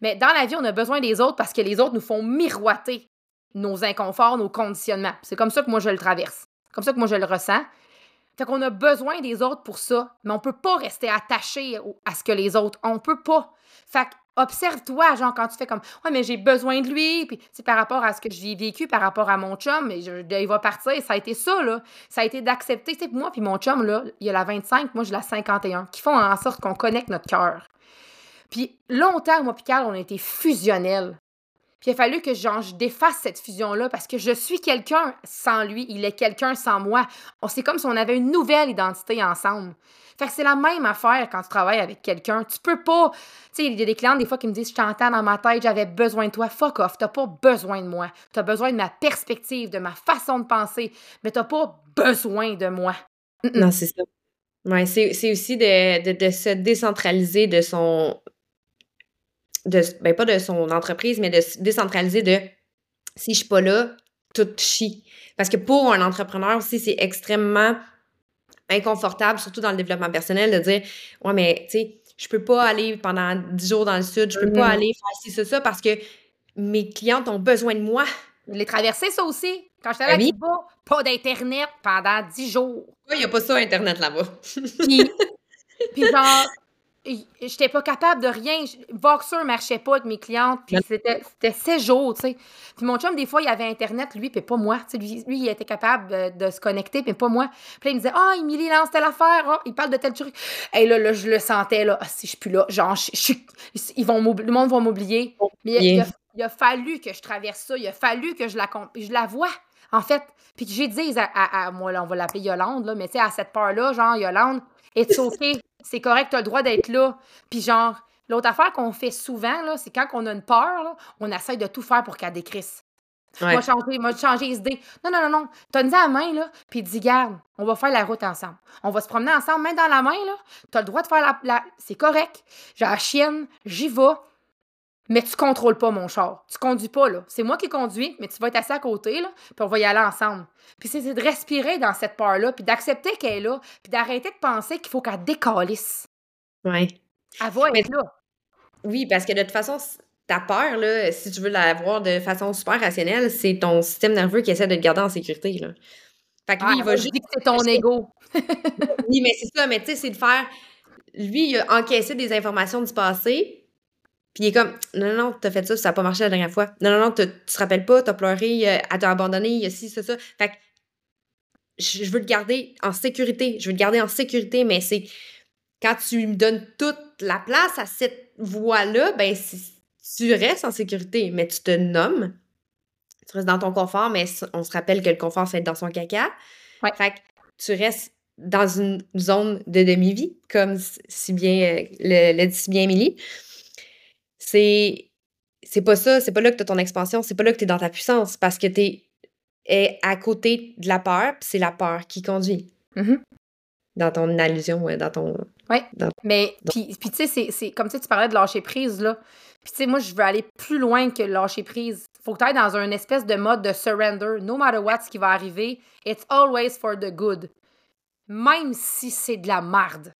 Mais dans la vie, on a besoin des autres parce que les autres nous font miroiter nos inconforts, nos conditionnements. C'est comme ça que moi je le traverse. Comme ça que moi je le ressens. Fait qu'on a besoin des autres pour ça, mais on peut pas rester attaché à ce que les autres ont. On peut pas. Fait observe-toi, genre, quand tu fais comme Ouais, mais j'ai besoin de lui, puis c'est par rapport à ce que j'ai vécu, par rapport à mon chum, mais je, il va partir. Ça a été ça, là. Ça a été d'accepter. Tu sais, moi, puis mon chum, là, il y a la 25, moi, j'ai la 51, qui font en sorte qu'on connecte notre cœur. Puis longtemps, moi, Picard, on a été fusionnels. Puis il a fallu que je défasse cette fusion-là parce que je suis quelqu'un sans lui, il est quelqu'un sans moi. C'est comme si on avait une nouvelle identité ensemble. Fait que c'est la même affaire quand tu travailles avec quelqu'un. Tu peux pas. Tu sais, il y a des clients des fois qui me disent Je t'entends dans ma tête, j'avais besoin de toi. Fuck off, t'as pas besoin de moi. T'as besoin de ma perspective, de ma façon de penser, mais t'as pas besoin de moi. Non, c'est ça. C'est aussi de, de, se décentraliser de son de, ben pas de son entreprise, mais de se décentraliser de si je suis pas là, tout chie. Parce que pour un entrepreneur aussi, c'est extrêmement inconfortable, surtout dans le développement personnel, de dire Ouais, mais tu sais, je peux pas aller pendant 10 jours dans le sud, je peux pas mm-hmm. aller faire ci, ça, ça, parce que mes clientes ont besoin de moi. Je l'ai traversé, ça aussi. Quand j'étais à Cuba, pas d'Internet pendant 10 jours. Il n'y a pas ça, Internet là-bas. puis, (laughs) puis genre, j'étais pas capable de rien. Voxer marchait pas avec mes clientes. Puis c'était, c'était 16 jours, tu sais. Puis mon chum, des fois, il avait Internet, lui, puis pas moi. lui, lui, il était capable de, se connecter, mais pas moi. Puis là, il me disait Ah, oh, Émilie lance telle affaire. Ah, il parle de tel truc. Et là, là, je le sentais, là. Ah, si je suis plus là, genre, je, ils vont le monde va m'oublier. Mais il, a, fallu que je traverse ça. Il a fallu que je la, je la vois, en fait. Puis que j'ai dit à, moi, là, on va l'appeler Yolande, là, mais tu sais, à cette part-là, genre, Yolande, it's okay c'est correct, tu as le droit d'être là. Puis genre, l'autre affaire qu'on fait souvent, là, c'est quand on a une peur, on essaie de tout faire pour qu'elle décrisse. Ouais. Moi, changer, moi, changer les idées. Non, non, non, non. T'as une à la main, là, puis dis, garde, on va faire la route ensemble. On va se promener ensemble, main dans la main, là. T'as le droit de faire la. C'est correct. J'ai la chienne, j'y vais. Mais tu contrôles pas mon char. Tu conduis pas, là. C'est moi qui conduis, mais tu vas être assis à côté, là, puis on va y aller ensemble. Puis c'est de respirer dans cette peur-là, puis d'accepter qu'elle est là, puis d'arrêter de penser qu'il faut qu'elle décalisse. Oui. Elle va être là. Oui, parce que de toute façon, ta peur, là, si tu veux la voir de façon super rationnelle, c'est ton système nerveux qui essaie de te garder en sécurité, là. Fait que lui, Ah, il va juste... que c'est ton ego. Oui, mais c'est ça, mais tu sais, c'est de faire... Lui, il a encaissé des informations du passé, puis il est comme, non, non, non, t'as fait ça, ça n'a pas marché la dernière fois. Non, non, non, tu te rappelles pas, t'as pleuré, euh, elle t'a abandonné, il y a ci, ça, ça. Fait que je veux te garder en sécurité. Je veux te garder en sécurité, mais c'est quand tu me donnes toute la place à cette voie-là, ben, tu restes en sécurité, mais tu te nommes. Tu restes dans ton confort, mais on se rappelle que le confort, c'est être dans son caca. Ouais. Fait que tu restes dans une zone de demi-vie, comme si bien euh, le, le dit si bien Émilie. C'est c'est pas ça, c'est pas là que tu as ton expansion, c'est pas là que tu es dans ta puissance parce que tu es à côté de la peur, puis c'est la peur qui conduit. Mhm. Dans ton allusion, ouais, dans ton. Mais, puis, puis tu sais, c'est- comme tu parlais de lâcher prise, là. Puis, tu sais, moi, je veux aller plus loin que lâcher prise. Faut que tu ailles dans un espèce de mode de surrender. No matter what, ce qui va arriver, it's always for the good. Même si c'est de la marde.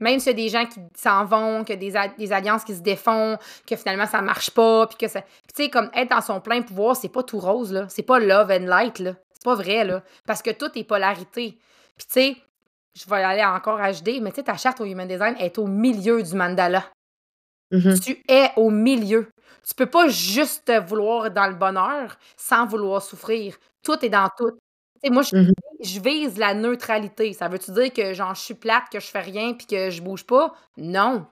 Même s'il y a des gens qui s'en vont, que des, des alliances qui se défont, que finalement ça marche pas, puis que ça. Puis tu sais, comme être dans son plein pouvoir, c'est pas tout rose, là. C'est pas love and light, là. C'est pas vrai, là. Parce que tout est polarité. Puis tu sais, je vais aller encore HD, mais tu sais, ta charte au Human Design est au milieu du mandala. Mhm. Tu es au milieu. Tu peux pas juste vouloir être dans le bonheur sans vouloir souffrir. Tout est dans tout. Moi, je, Mhm. je vise la neutralité. Ça veut-tu dire que genre je suis plate, que je fais rien puis que je bouge pas? Non.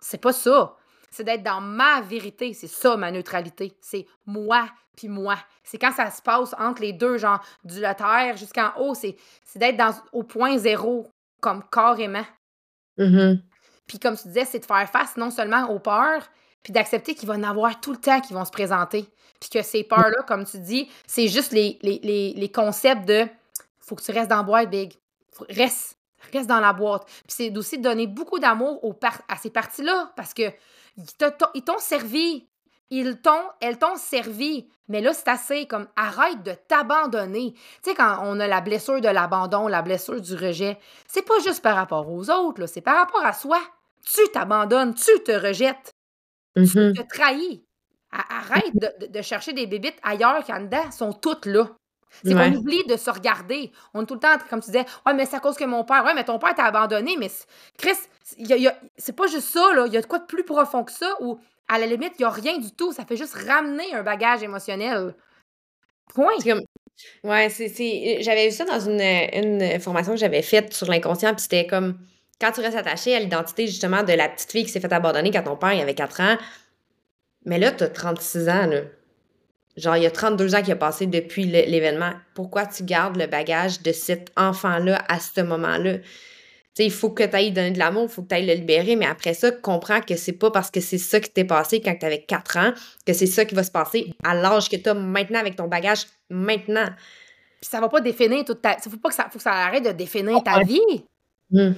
C'est pas ça. C'est d'être dans ma vérité. C'est ça, ma neutralité. C'est moi puis moi. C'est quand ça se passe entre les deux, genre du la terre jusqu'en haut. C'est d'être dans au point zéro, comme carrément. Mhm. Puis comme tu disais, c'est de faire face non seulement aux peurs, puis d'accepter qu'il va en avoir tout le temps qui vont se présenter. Puis que ces peurs-là, comme tu dis, c'est juste les, concepts de faut que tu restes dans la boîte, Big. Reste, reste dans la boîte. Puis c'est aussi de donner beaucoup d'amour à ces parties-là parce que ils t'ont- servi. Ils t'ont, elles t'ont servi. Mais là, c'est assez comme arrête de t'abandonner. Tu sais, quand on a la blessure de l'abandon, la blessure du rejet, c'est pas juste par rapport aux autres, c'est par rapport à soi. Tu t'abandonnes, tu te rejettes, Mhm. tu te trahis. Arrête de, de- chercher des bébites ailleurs qu'en dedans, elles sont toutes là. C'est Ouais. qu'on oublie de se regarder. On est tout le temps, comme tu disais, ouais, mais c'est à cause que mon père, ouais, mais ton père t'a abandonné, mais Chris, c'est pas juste ça, là. Il y a de quoi de plus profond que ça, où à la limite, il y a rien du tout. Ça fait juste ramener un bagage émotionnel. Point. Comme- Ouais, c'est, c'est- J'avais vu ça dans une, une formation que j'avais faite sur l'inconscient, puis c'était comme quand tu restes attaché à l'identité justement de la petite fille qui s'est fait abandonner quand ton père il avait 4 ans, mais là, t'as 36 ans, là. Genre, il y a 32 ans qui a passé depuis l'événement. Pourquoi tu gardes le bagage de cet enfant-là à ce moment-là? Tu sais, il faut que tu ailles donner de l'amour, il faut que tu ailles le libérer, mais après ça, comprends que c'est pas parce que c'est ça qui t'est passé quand tu avais 4 ans que c'est ça qui va se passer à l'âge que tu as maintenant avec ton bagage maintenant. Puis ça va pas définir toute ta. Faut pas que ça, faut que ça arrête de définir ta vie. Hmm.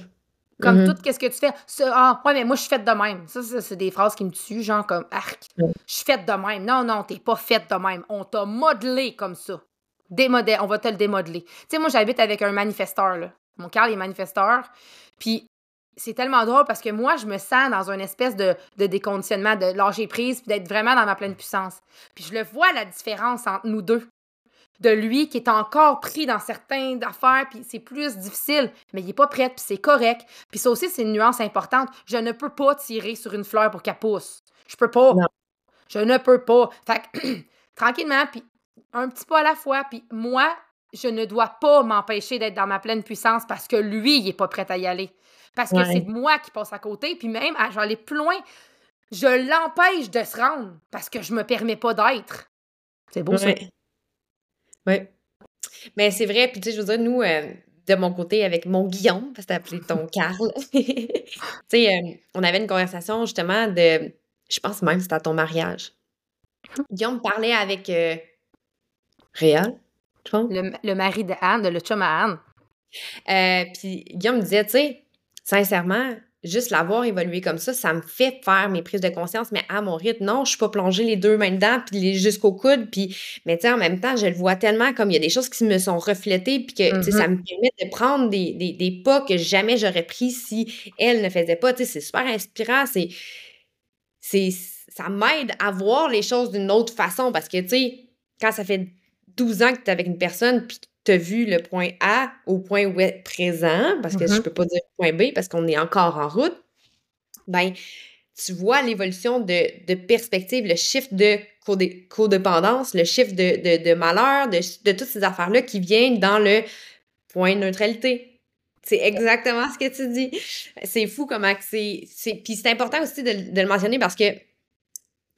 Comme Mhm. tout, qu'est-ce que tu fais? Ah, ouais, mais moi, je suis faite de même. Ça, ça, c'est des phrases qui me tuent, genre comme arc. Je suis faite de même. Non, non, t'es pas faite de même. On t'a modelé comme ça. Démodé, on va te le démodeler. Tu sais, moi, j'habite avec un manifesteur, là. Mon Carl est manifesteur. Puis c'est tellement drôle parce que moi, je me sens dans une espèce de, de déconditionnement, de lâcher prise, puis d'être vraiment dans ma pleine puissance. Puis je le vois, la différence entre nous deux de lui qui est encore pris dans certaines affaires, puis c'est plus difficile, mais il est pas prêt, puis c'est correct. Puis ça aussi, c'est une nuance importante. Je ne peux pas tirer sur une fleur pour qu'elle pousse. Je peux pas. Non. Je ne peux pas. Fait que, (clears throat) tranquillement, puis un petit pas à la fois, puis moi, je ne dois pas m'empêcher d'être dans ma pleine puissance parce que lui, il est pas prêt à y aller. Parce que Ouais. c'est moi qui passe à côté, puis même, aller plus loin, je l'empêche de se rendre parce que je me permets pas d'être. C'est beau, ça. Ouais. Mais c'est vrai, puis tu sais, je veux dire, nous, euh, de mon côté, avec mon Guillaume, parce que t'as appelé ton (laughs) Carl, (laughs) tu sais, euh, on avait une conversation justement de, je pense même que c'était à ton mariage. (laughs) Guillaume parlait avec euh, Réal, je pense. Le, le mari de Anne, le chum à Anne. Puis Guillaume me disait, tu sais, sincèrement, juste l'avoir évolué comme ça, ça me fait faire mes prises de conscience, mais à mon rythme, non, je suis pas plongée les deux mains dedans, puis jusqu'au coude, puis, mais tu sais, en même temps, je le vois tellement comme il y a des choses qui me sont reflétées, puis que, tu sais, ça Mm-hmm. me permet de prendre des, des, des pas que jamais j'aurais pris si elle ne faisait pas, tu sais, c'est super inspirant, c'est, c'est, ça m'aide à voir les choses d'une autre façon, parce que, tu sais, quand ça fait 12 ans que tu es avec une personne, puis tu as vu le point A au point où est présent, parce que je Mhm. peux pas dire point B parce qu'on est encore en route, ben, tu vois l'évolution de, de perspective, le shift de codé- codépendance, le shift de, de, de malheur, de, de toutes ces affaires-là qui viennent dans le point de neutralité. C'est exactement ce que tu dis. C'est fou comment que c'est. c'est- Puis c'est important aussi de, de le mentionner parce que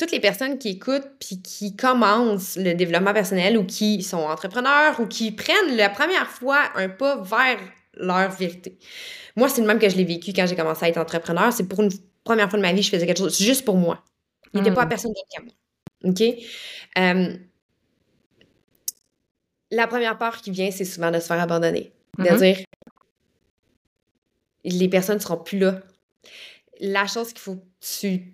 toutes les personnes qui écoutent puis qui commencent le développement personnel ou qui sont entrepreneurs ou qui prennent la première fois un pas vers leur vérité. Moi, c'est le même que je l'ai vécu quand j'ai commencé à être entrepreneur. C'est pour une première fois de ma vie, je faisais quelque chose juste pour moi. Il n'était pas à Mm. personne d'autre qu'à moi. OK? Euh, la première peur qui vient, c'est souvent de se faire abandonner. De Mhm. dire les personnes ne seront plus là. La chose qu'il faut que tu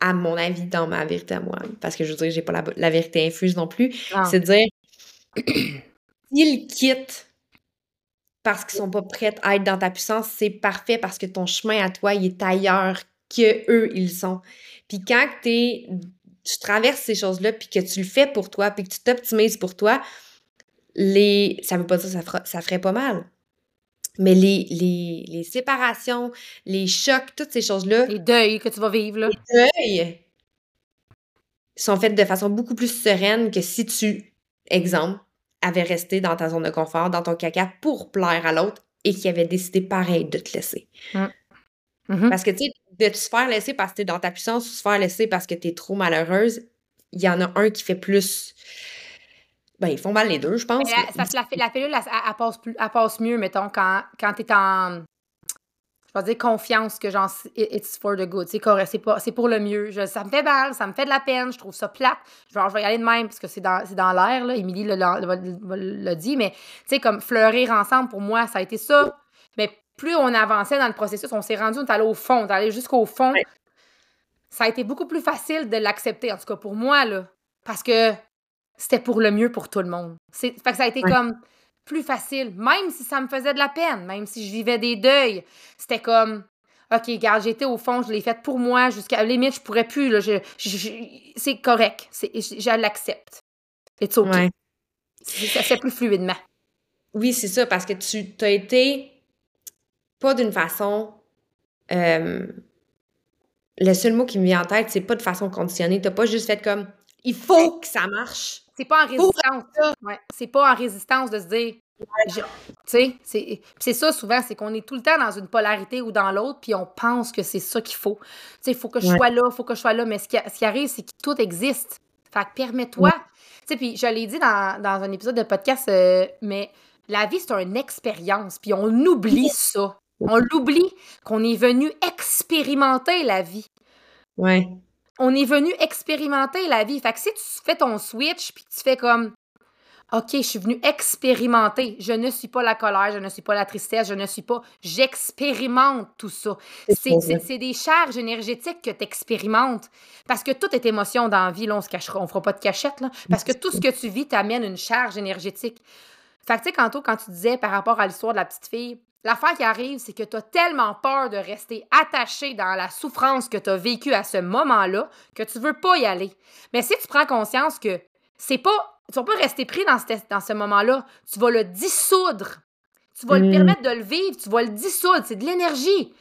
à mon avis, dans ma vérité à moi, parce que je veux dire, j'ai pas la, la vérité infuse non plus, Ah. c'est de dire (clears throat) s'ils quittent parce qu'ils sont pas prêts à être dans ta puissance, c'est parfait parce que ton chemin à toi, il est ailleurs que eux, ils sont. Puis quand t'es, tu traverses ces choses-là, puis que tu le fais pour toi, puis que tu t'optimises pour toi, les, ça veut pas dire que ça, fera- ça ferait pas mal. Mais les, les, les séparations, les chocs, toutes ces choses-là, Les deuils que tu vas vivre, là. deuils sont faites de façon beaucoup plus sereine que si tu, exemple, avais resté dans ta zone de confort, dans ton caca pour plaire à l'autre et qui avait décidé pareil de te laisser. Mhm. Parce que, tu sais, de te faire laisser parce que t'es dans ta puissance ou se faire laisser parce que t'es trop malheureuse, il y en a un qui fait plus. Ben, ils font mal les deux, je pense. Mais la, ça la, la pilule, elle, passe plus, elle passe mieux, mettons, quand, quand t'es en. Je vais dire confiance que genre, it- it's for the good. C'est correct, c'est pas- c'est pour le mieux. Je- ça me fait mal, ça me fait de la peine, je trouve ça plate. Genre, je vais y aller de même parce que c'est dans, c'est dans l'air, là. Émilie l'a dit, mais tu sais, comme fleurir ensemble, pour moi, ça a été ça. Mais plus on avançait dans le processus, on s'est rendu, on est allé au fond, on est allé jusqu'au fond. Ouais. Ça a été beaucoup plus facile de l'accepter, en tout cas pour moi, là. Parce que c'était pour le mieux pour tout le monde. C'est, fait que ça a été Ouais. comme plus facile, même si ça me faisait de la peine, même si je vivais des deuils. C'était comme, OK, regarde, j'étais au fond, je l'ai fait pour moi, jusqu'à la limite, je pourrais plus, là, je, je- je- c'est correct, c'est, je, je l'accepte. It's OK. Ouais. Ça se fait plus fluidement. Oui, c'est ça, parce que tu as été pas d'une façon. euh, le seul mot qui me vient en tête, c'est pas de façon conditionnée. T'as pas juste fait comme il faut que ça marche. C'est pas en résistance. Ouais. C'est pas en résistance de se dire. je- Tu sais, c'est ça souvent, c'est qu'on est tout le temps dans une polarité ou dans l'autre, puis on pense que c'est ça qu'il faut. Tu sais, il faut que je Ouais. sois là, il faut que je sois là, mais ce qui, ce qui arrive, c'est que tout existe. Fait que permets-toi. Tu sais, puis je l'ai dit dans, dans un épisode de podcast, euh, mais la vie, c'est une expérience, puis on oublie ça. On l'oublie qu'on est venu expérimenter la vie Ouais. On est venu expérimenter la vie. Fait que si tu fais ton switch puis tu fais comme OK, je suis venu expérimenter. Je ne suis pas la colère, je ne suis pas la tristesse, je ne suis pas. J'expérimente tout ça. C'est, des charges énergétiques que tu expérimentes. Parce que tout est émotion dans la vie. Là, on se cachera, on fera pas de cachette. Là, parce que tout ce que tu vis t'amène une charge énergétique. Fait que, tu sais, quand tu disais par rapport à l'histoire de la petite fille, l'affaire qui arrive, c'est que tu as tellement peur de rester attaché dans la souffrance que tu as vécue à ce moment-là que tu veux pas y aller. Mais si tu prends conscience que c'est pas. Tu vas pas rester pris dans ce, dans ce moment-là, tu vas le dissoudre. Tu vas le Mm. permettre de le vivre, tu vas le dissoudre. C'est de l'énergie.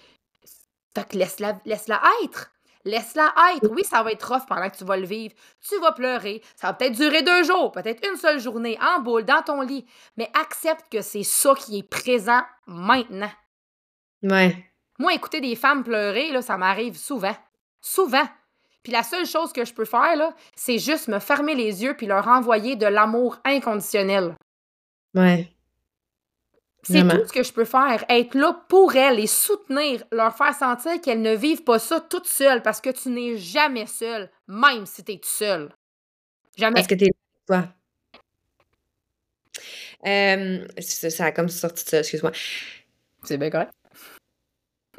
Fait que laisse-la laisse-la être. Laisse-la être. Oui, ça va être rough pendant que tu vas le vivre. Tu vas pleurer. Ça va peut-être durer deux jours, peut-être une seule journée, en boule, dans ton lit. Mais accepte que c'est ça qui est présent maintenant. Ouais. Moi, écouter des femmes pleurer, là, ça m'arrive souvent. Souvent. Puis la seule chose que je peux faire, là, c'est juste me fermer les yeux puis leur envoyer de l'amour inconditionnel. Ouais. C'est tout ce que je peux faire. Être là pour elles, les soutenir, leur faire sentir qu'elles ne vivent pas ça toutes seules parce que tu n'es jamais seule, même si tu es seule. Jamais. Parce que t'es toi. Euh, ça, ça a comme sorti de ça, excuse-moi. C'est bien correct.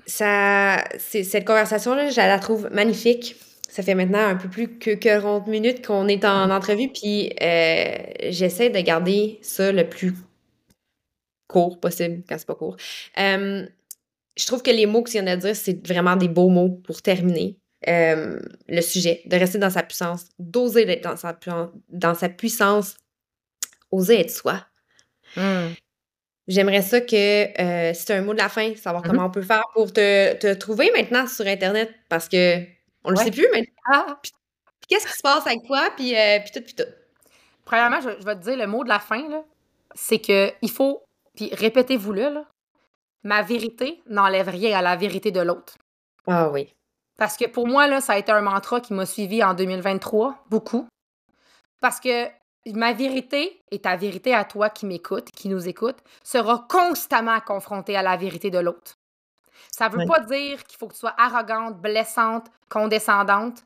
ça, cette conversation-là, je la trouve magnifique. Ça fait maintenant un peu plus que 40 minutes qu'on est en entrevue, puis euh, j'essaie de garder ça le plus court possible, quand c'est pas court. Euh, je trouve que les mots que tu viens de dire, c'est vraiment des beaux mots pour terminer euh, le sujet, de rester dans sa puissance, d'oser être dans sa, dans sa puissance, oser être soi. Hmm. J'aimerais ça que, euh, si tu as un mot de la fin, savoir mm-hmm. comment on peut faire pour te, te, trouver maintenant sur Internet, parce que on le sait plus maintenant. Ah. Qu'est-ce qui se passe avec toi, puis, euh, puis tout, puis tout? Premièrement, je, vais te dire le mot de la fin, là, c'est que il faut, puis répétez-vous-le, là, ma vérité n'enlève rien à la vérité de l'autre. Ah oui. Parce que pour moi, là, ça a été un mantra qui m'a suivi en 2023, beaucoup. Parce que ma vérité et ta vérité à toi qui m'écoute, qui nous écoute, sera constamment confrontée à la vérité de l'autre. Ça ne veut pas dire qu'il faut que tu sois arrogante, blessante, condescendante,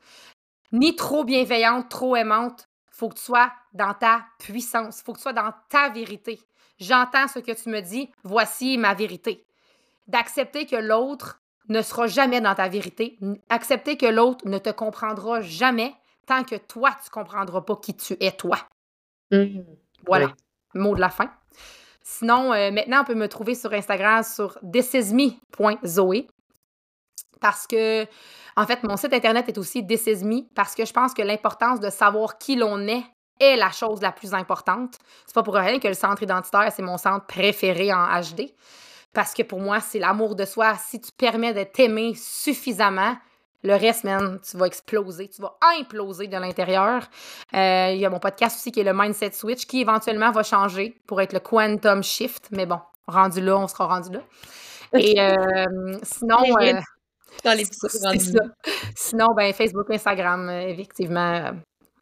ni trop bienveillante, trop aimante. Il faut que tu sois dans ta puissance. Il faut que tu sois dans ta vérité. J'entends ce que tu me dis, voici ma vérité. D'accepter que l'autre ne sera jamais dans ta vérité, accepter que l'autre ne te comprendra jamais tant que toi, tu ne comprendras pas qui tu es, toi. Mmh. Voilà, mot de la fin. Sinon, euh, maintenant, on peut me trouver sur Instagram sur thisisme.zoe parce que, en fait, mon site internet est aussi This parce que je pense que l'importance de savoir qui l'on est est la chose la plus importante. C'est pas pour rien que le centre identitaire, c'est mon centre préféré en HD. Parce que pour moi, c'est l'amour de soi. Si tu permets de t'aimer suffisamment, le reste, man, tu vas exploser, tu vas imploser de l'intérieur. Euh, il y a mon podcast aussi qui est le Mindset Switch, qui éventuellement va changer pour être le Quantum Shift. Mais bon, rendu là, on sera rendu là. Et euh, sinon. Euh, dans les ça. Sinon, ben, Facebook, Instagram, effectivement,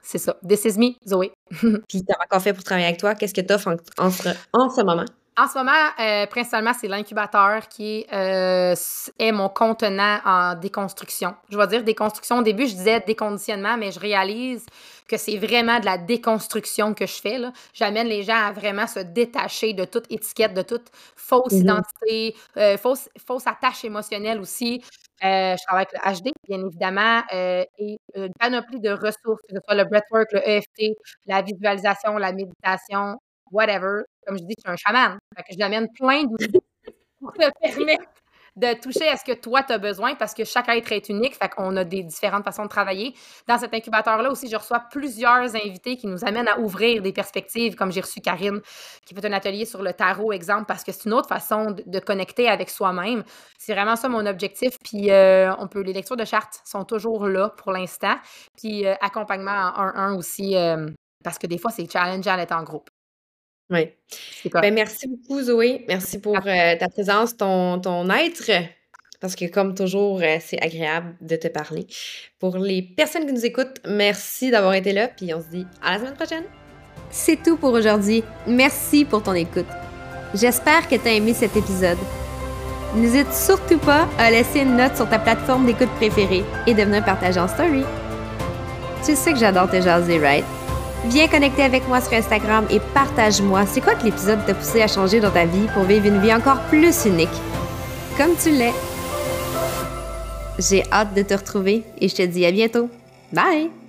c'est ça. This is me, Zoé. (laughs) Puis, t'as encore fait pour travailler avec toi? Qu'est-ce que t'offres en, en ce moment? En ce moment, euh, principalement, c'est l'incubateur qui euh, est mon contenant en déconstruction. Je vais dire déconstruction. Au début, je disais déconditionnement, mais je réalise que c'est vraiment de la déconstruction que je fais. J'amène les gens à vraiment se détacher de toute étiquette, de toute fausse mm-hmm. identité, euh, fausse, fausse attache émotionnelle aussi. Je travaille avec le HD, bien évidemment, et une panoplie de ressources, que ce soit le breathwork, le EFT, la visualisation, la méditation, whatever. Comme je dis, tu es un chaman. Fait que je l'amène plein d'outils pour te (laughs) permettre de toucher à ce que toi, tu as besoin parce que chaque être est unique. Fait qu'on a des différentes façons de travailler. Dans cet incubateur-là aussi, je reçois plusieurs invités qui nous amènent à ouvrir des perspectives, comme j'ai reçu Karine, qui fait un atelier sur le tarot, exemple, parce que c'est une autre façon de, connecter avec soi-même. C'est vraiment ça mon objectif. Puis, euh, on peut, les lectures de chartes sont toujours là pour l'instant. Puis, euh, accompagnement en 1-1 aussi, euh, parce que des fois, c'est challengeant d'être en groupe. Oui. Ben, merci beaucoup, Zoé. Merci pour euh, ta présence, ton, ton être. Parce que, comme toujours, euh, c'est agréable de te parler. Pour les personnes qui nous écoutent, merci d'avoir été là. Puis on se dit à la semaine prochaine. C'est tout pour aujourd'hui. Merci pour ton écoute. J'espère que tu as aimé cet épisode. N'hésite surtout pas à laisser une note sur ta plateforme d'écoute préférée et de venir partager en story. Tu sais que j'adore te jaser, right? Viens connecter avec moi sur Instagram et partage-moi c'est quoi que l'épisode t'a poussé à changer dans ta vie pour vivre une vie encore plus unique. Comme tu l'es. J'ai hâte de te retrouver et je te dis à bientôt. Bye!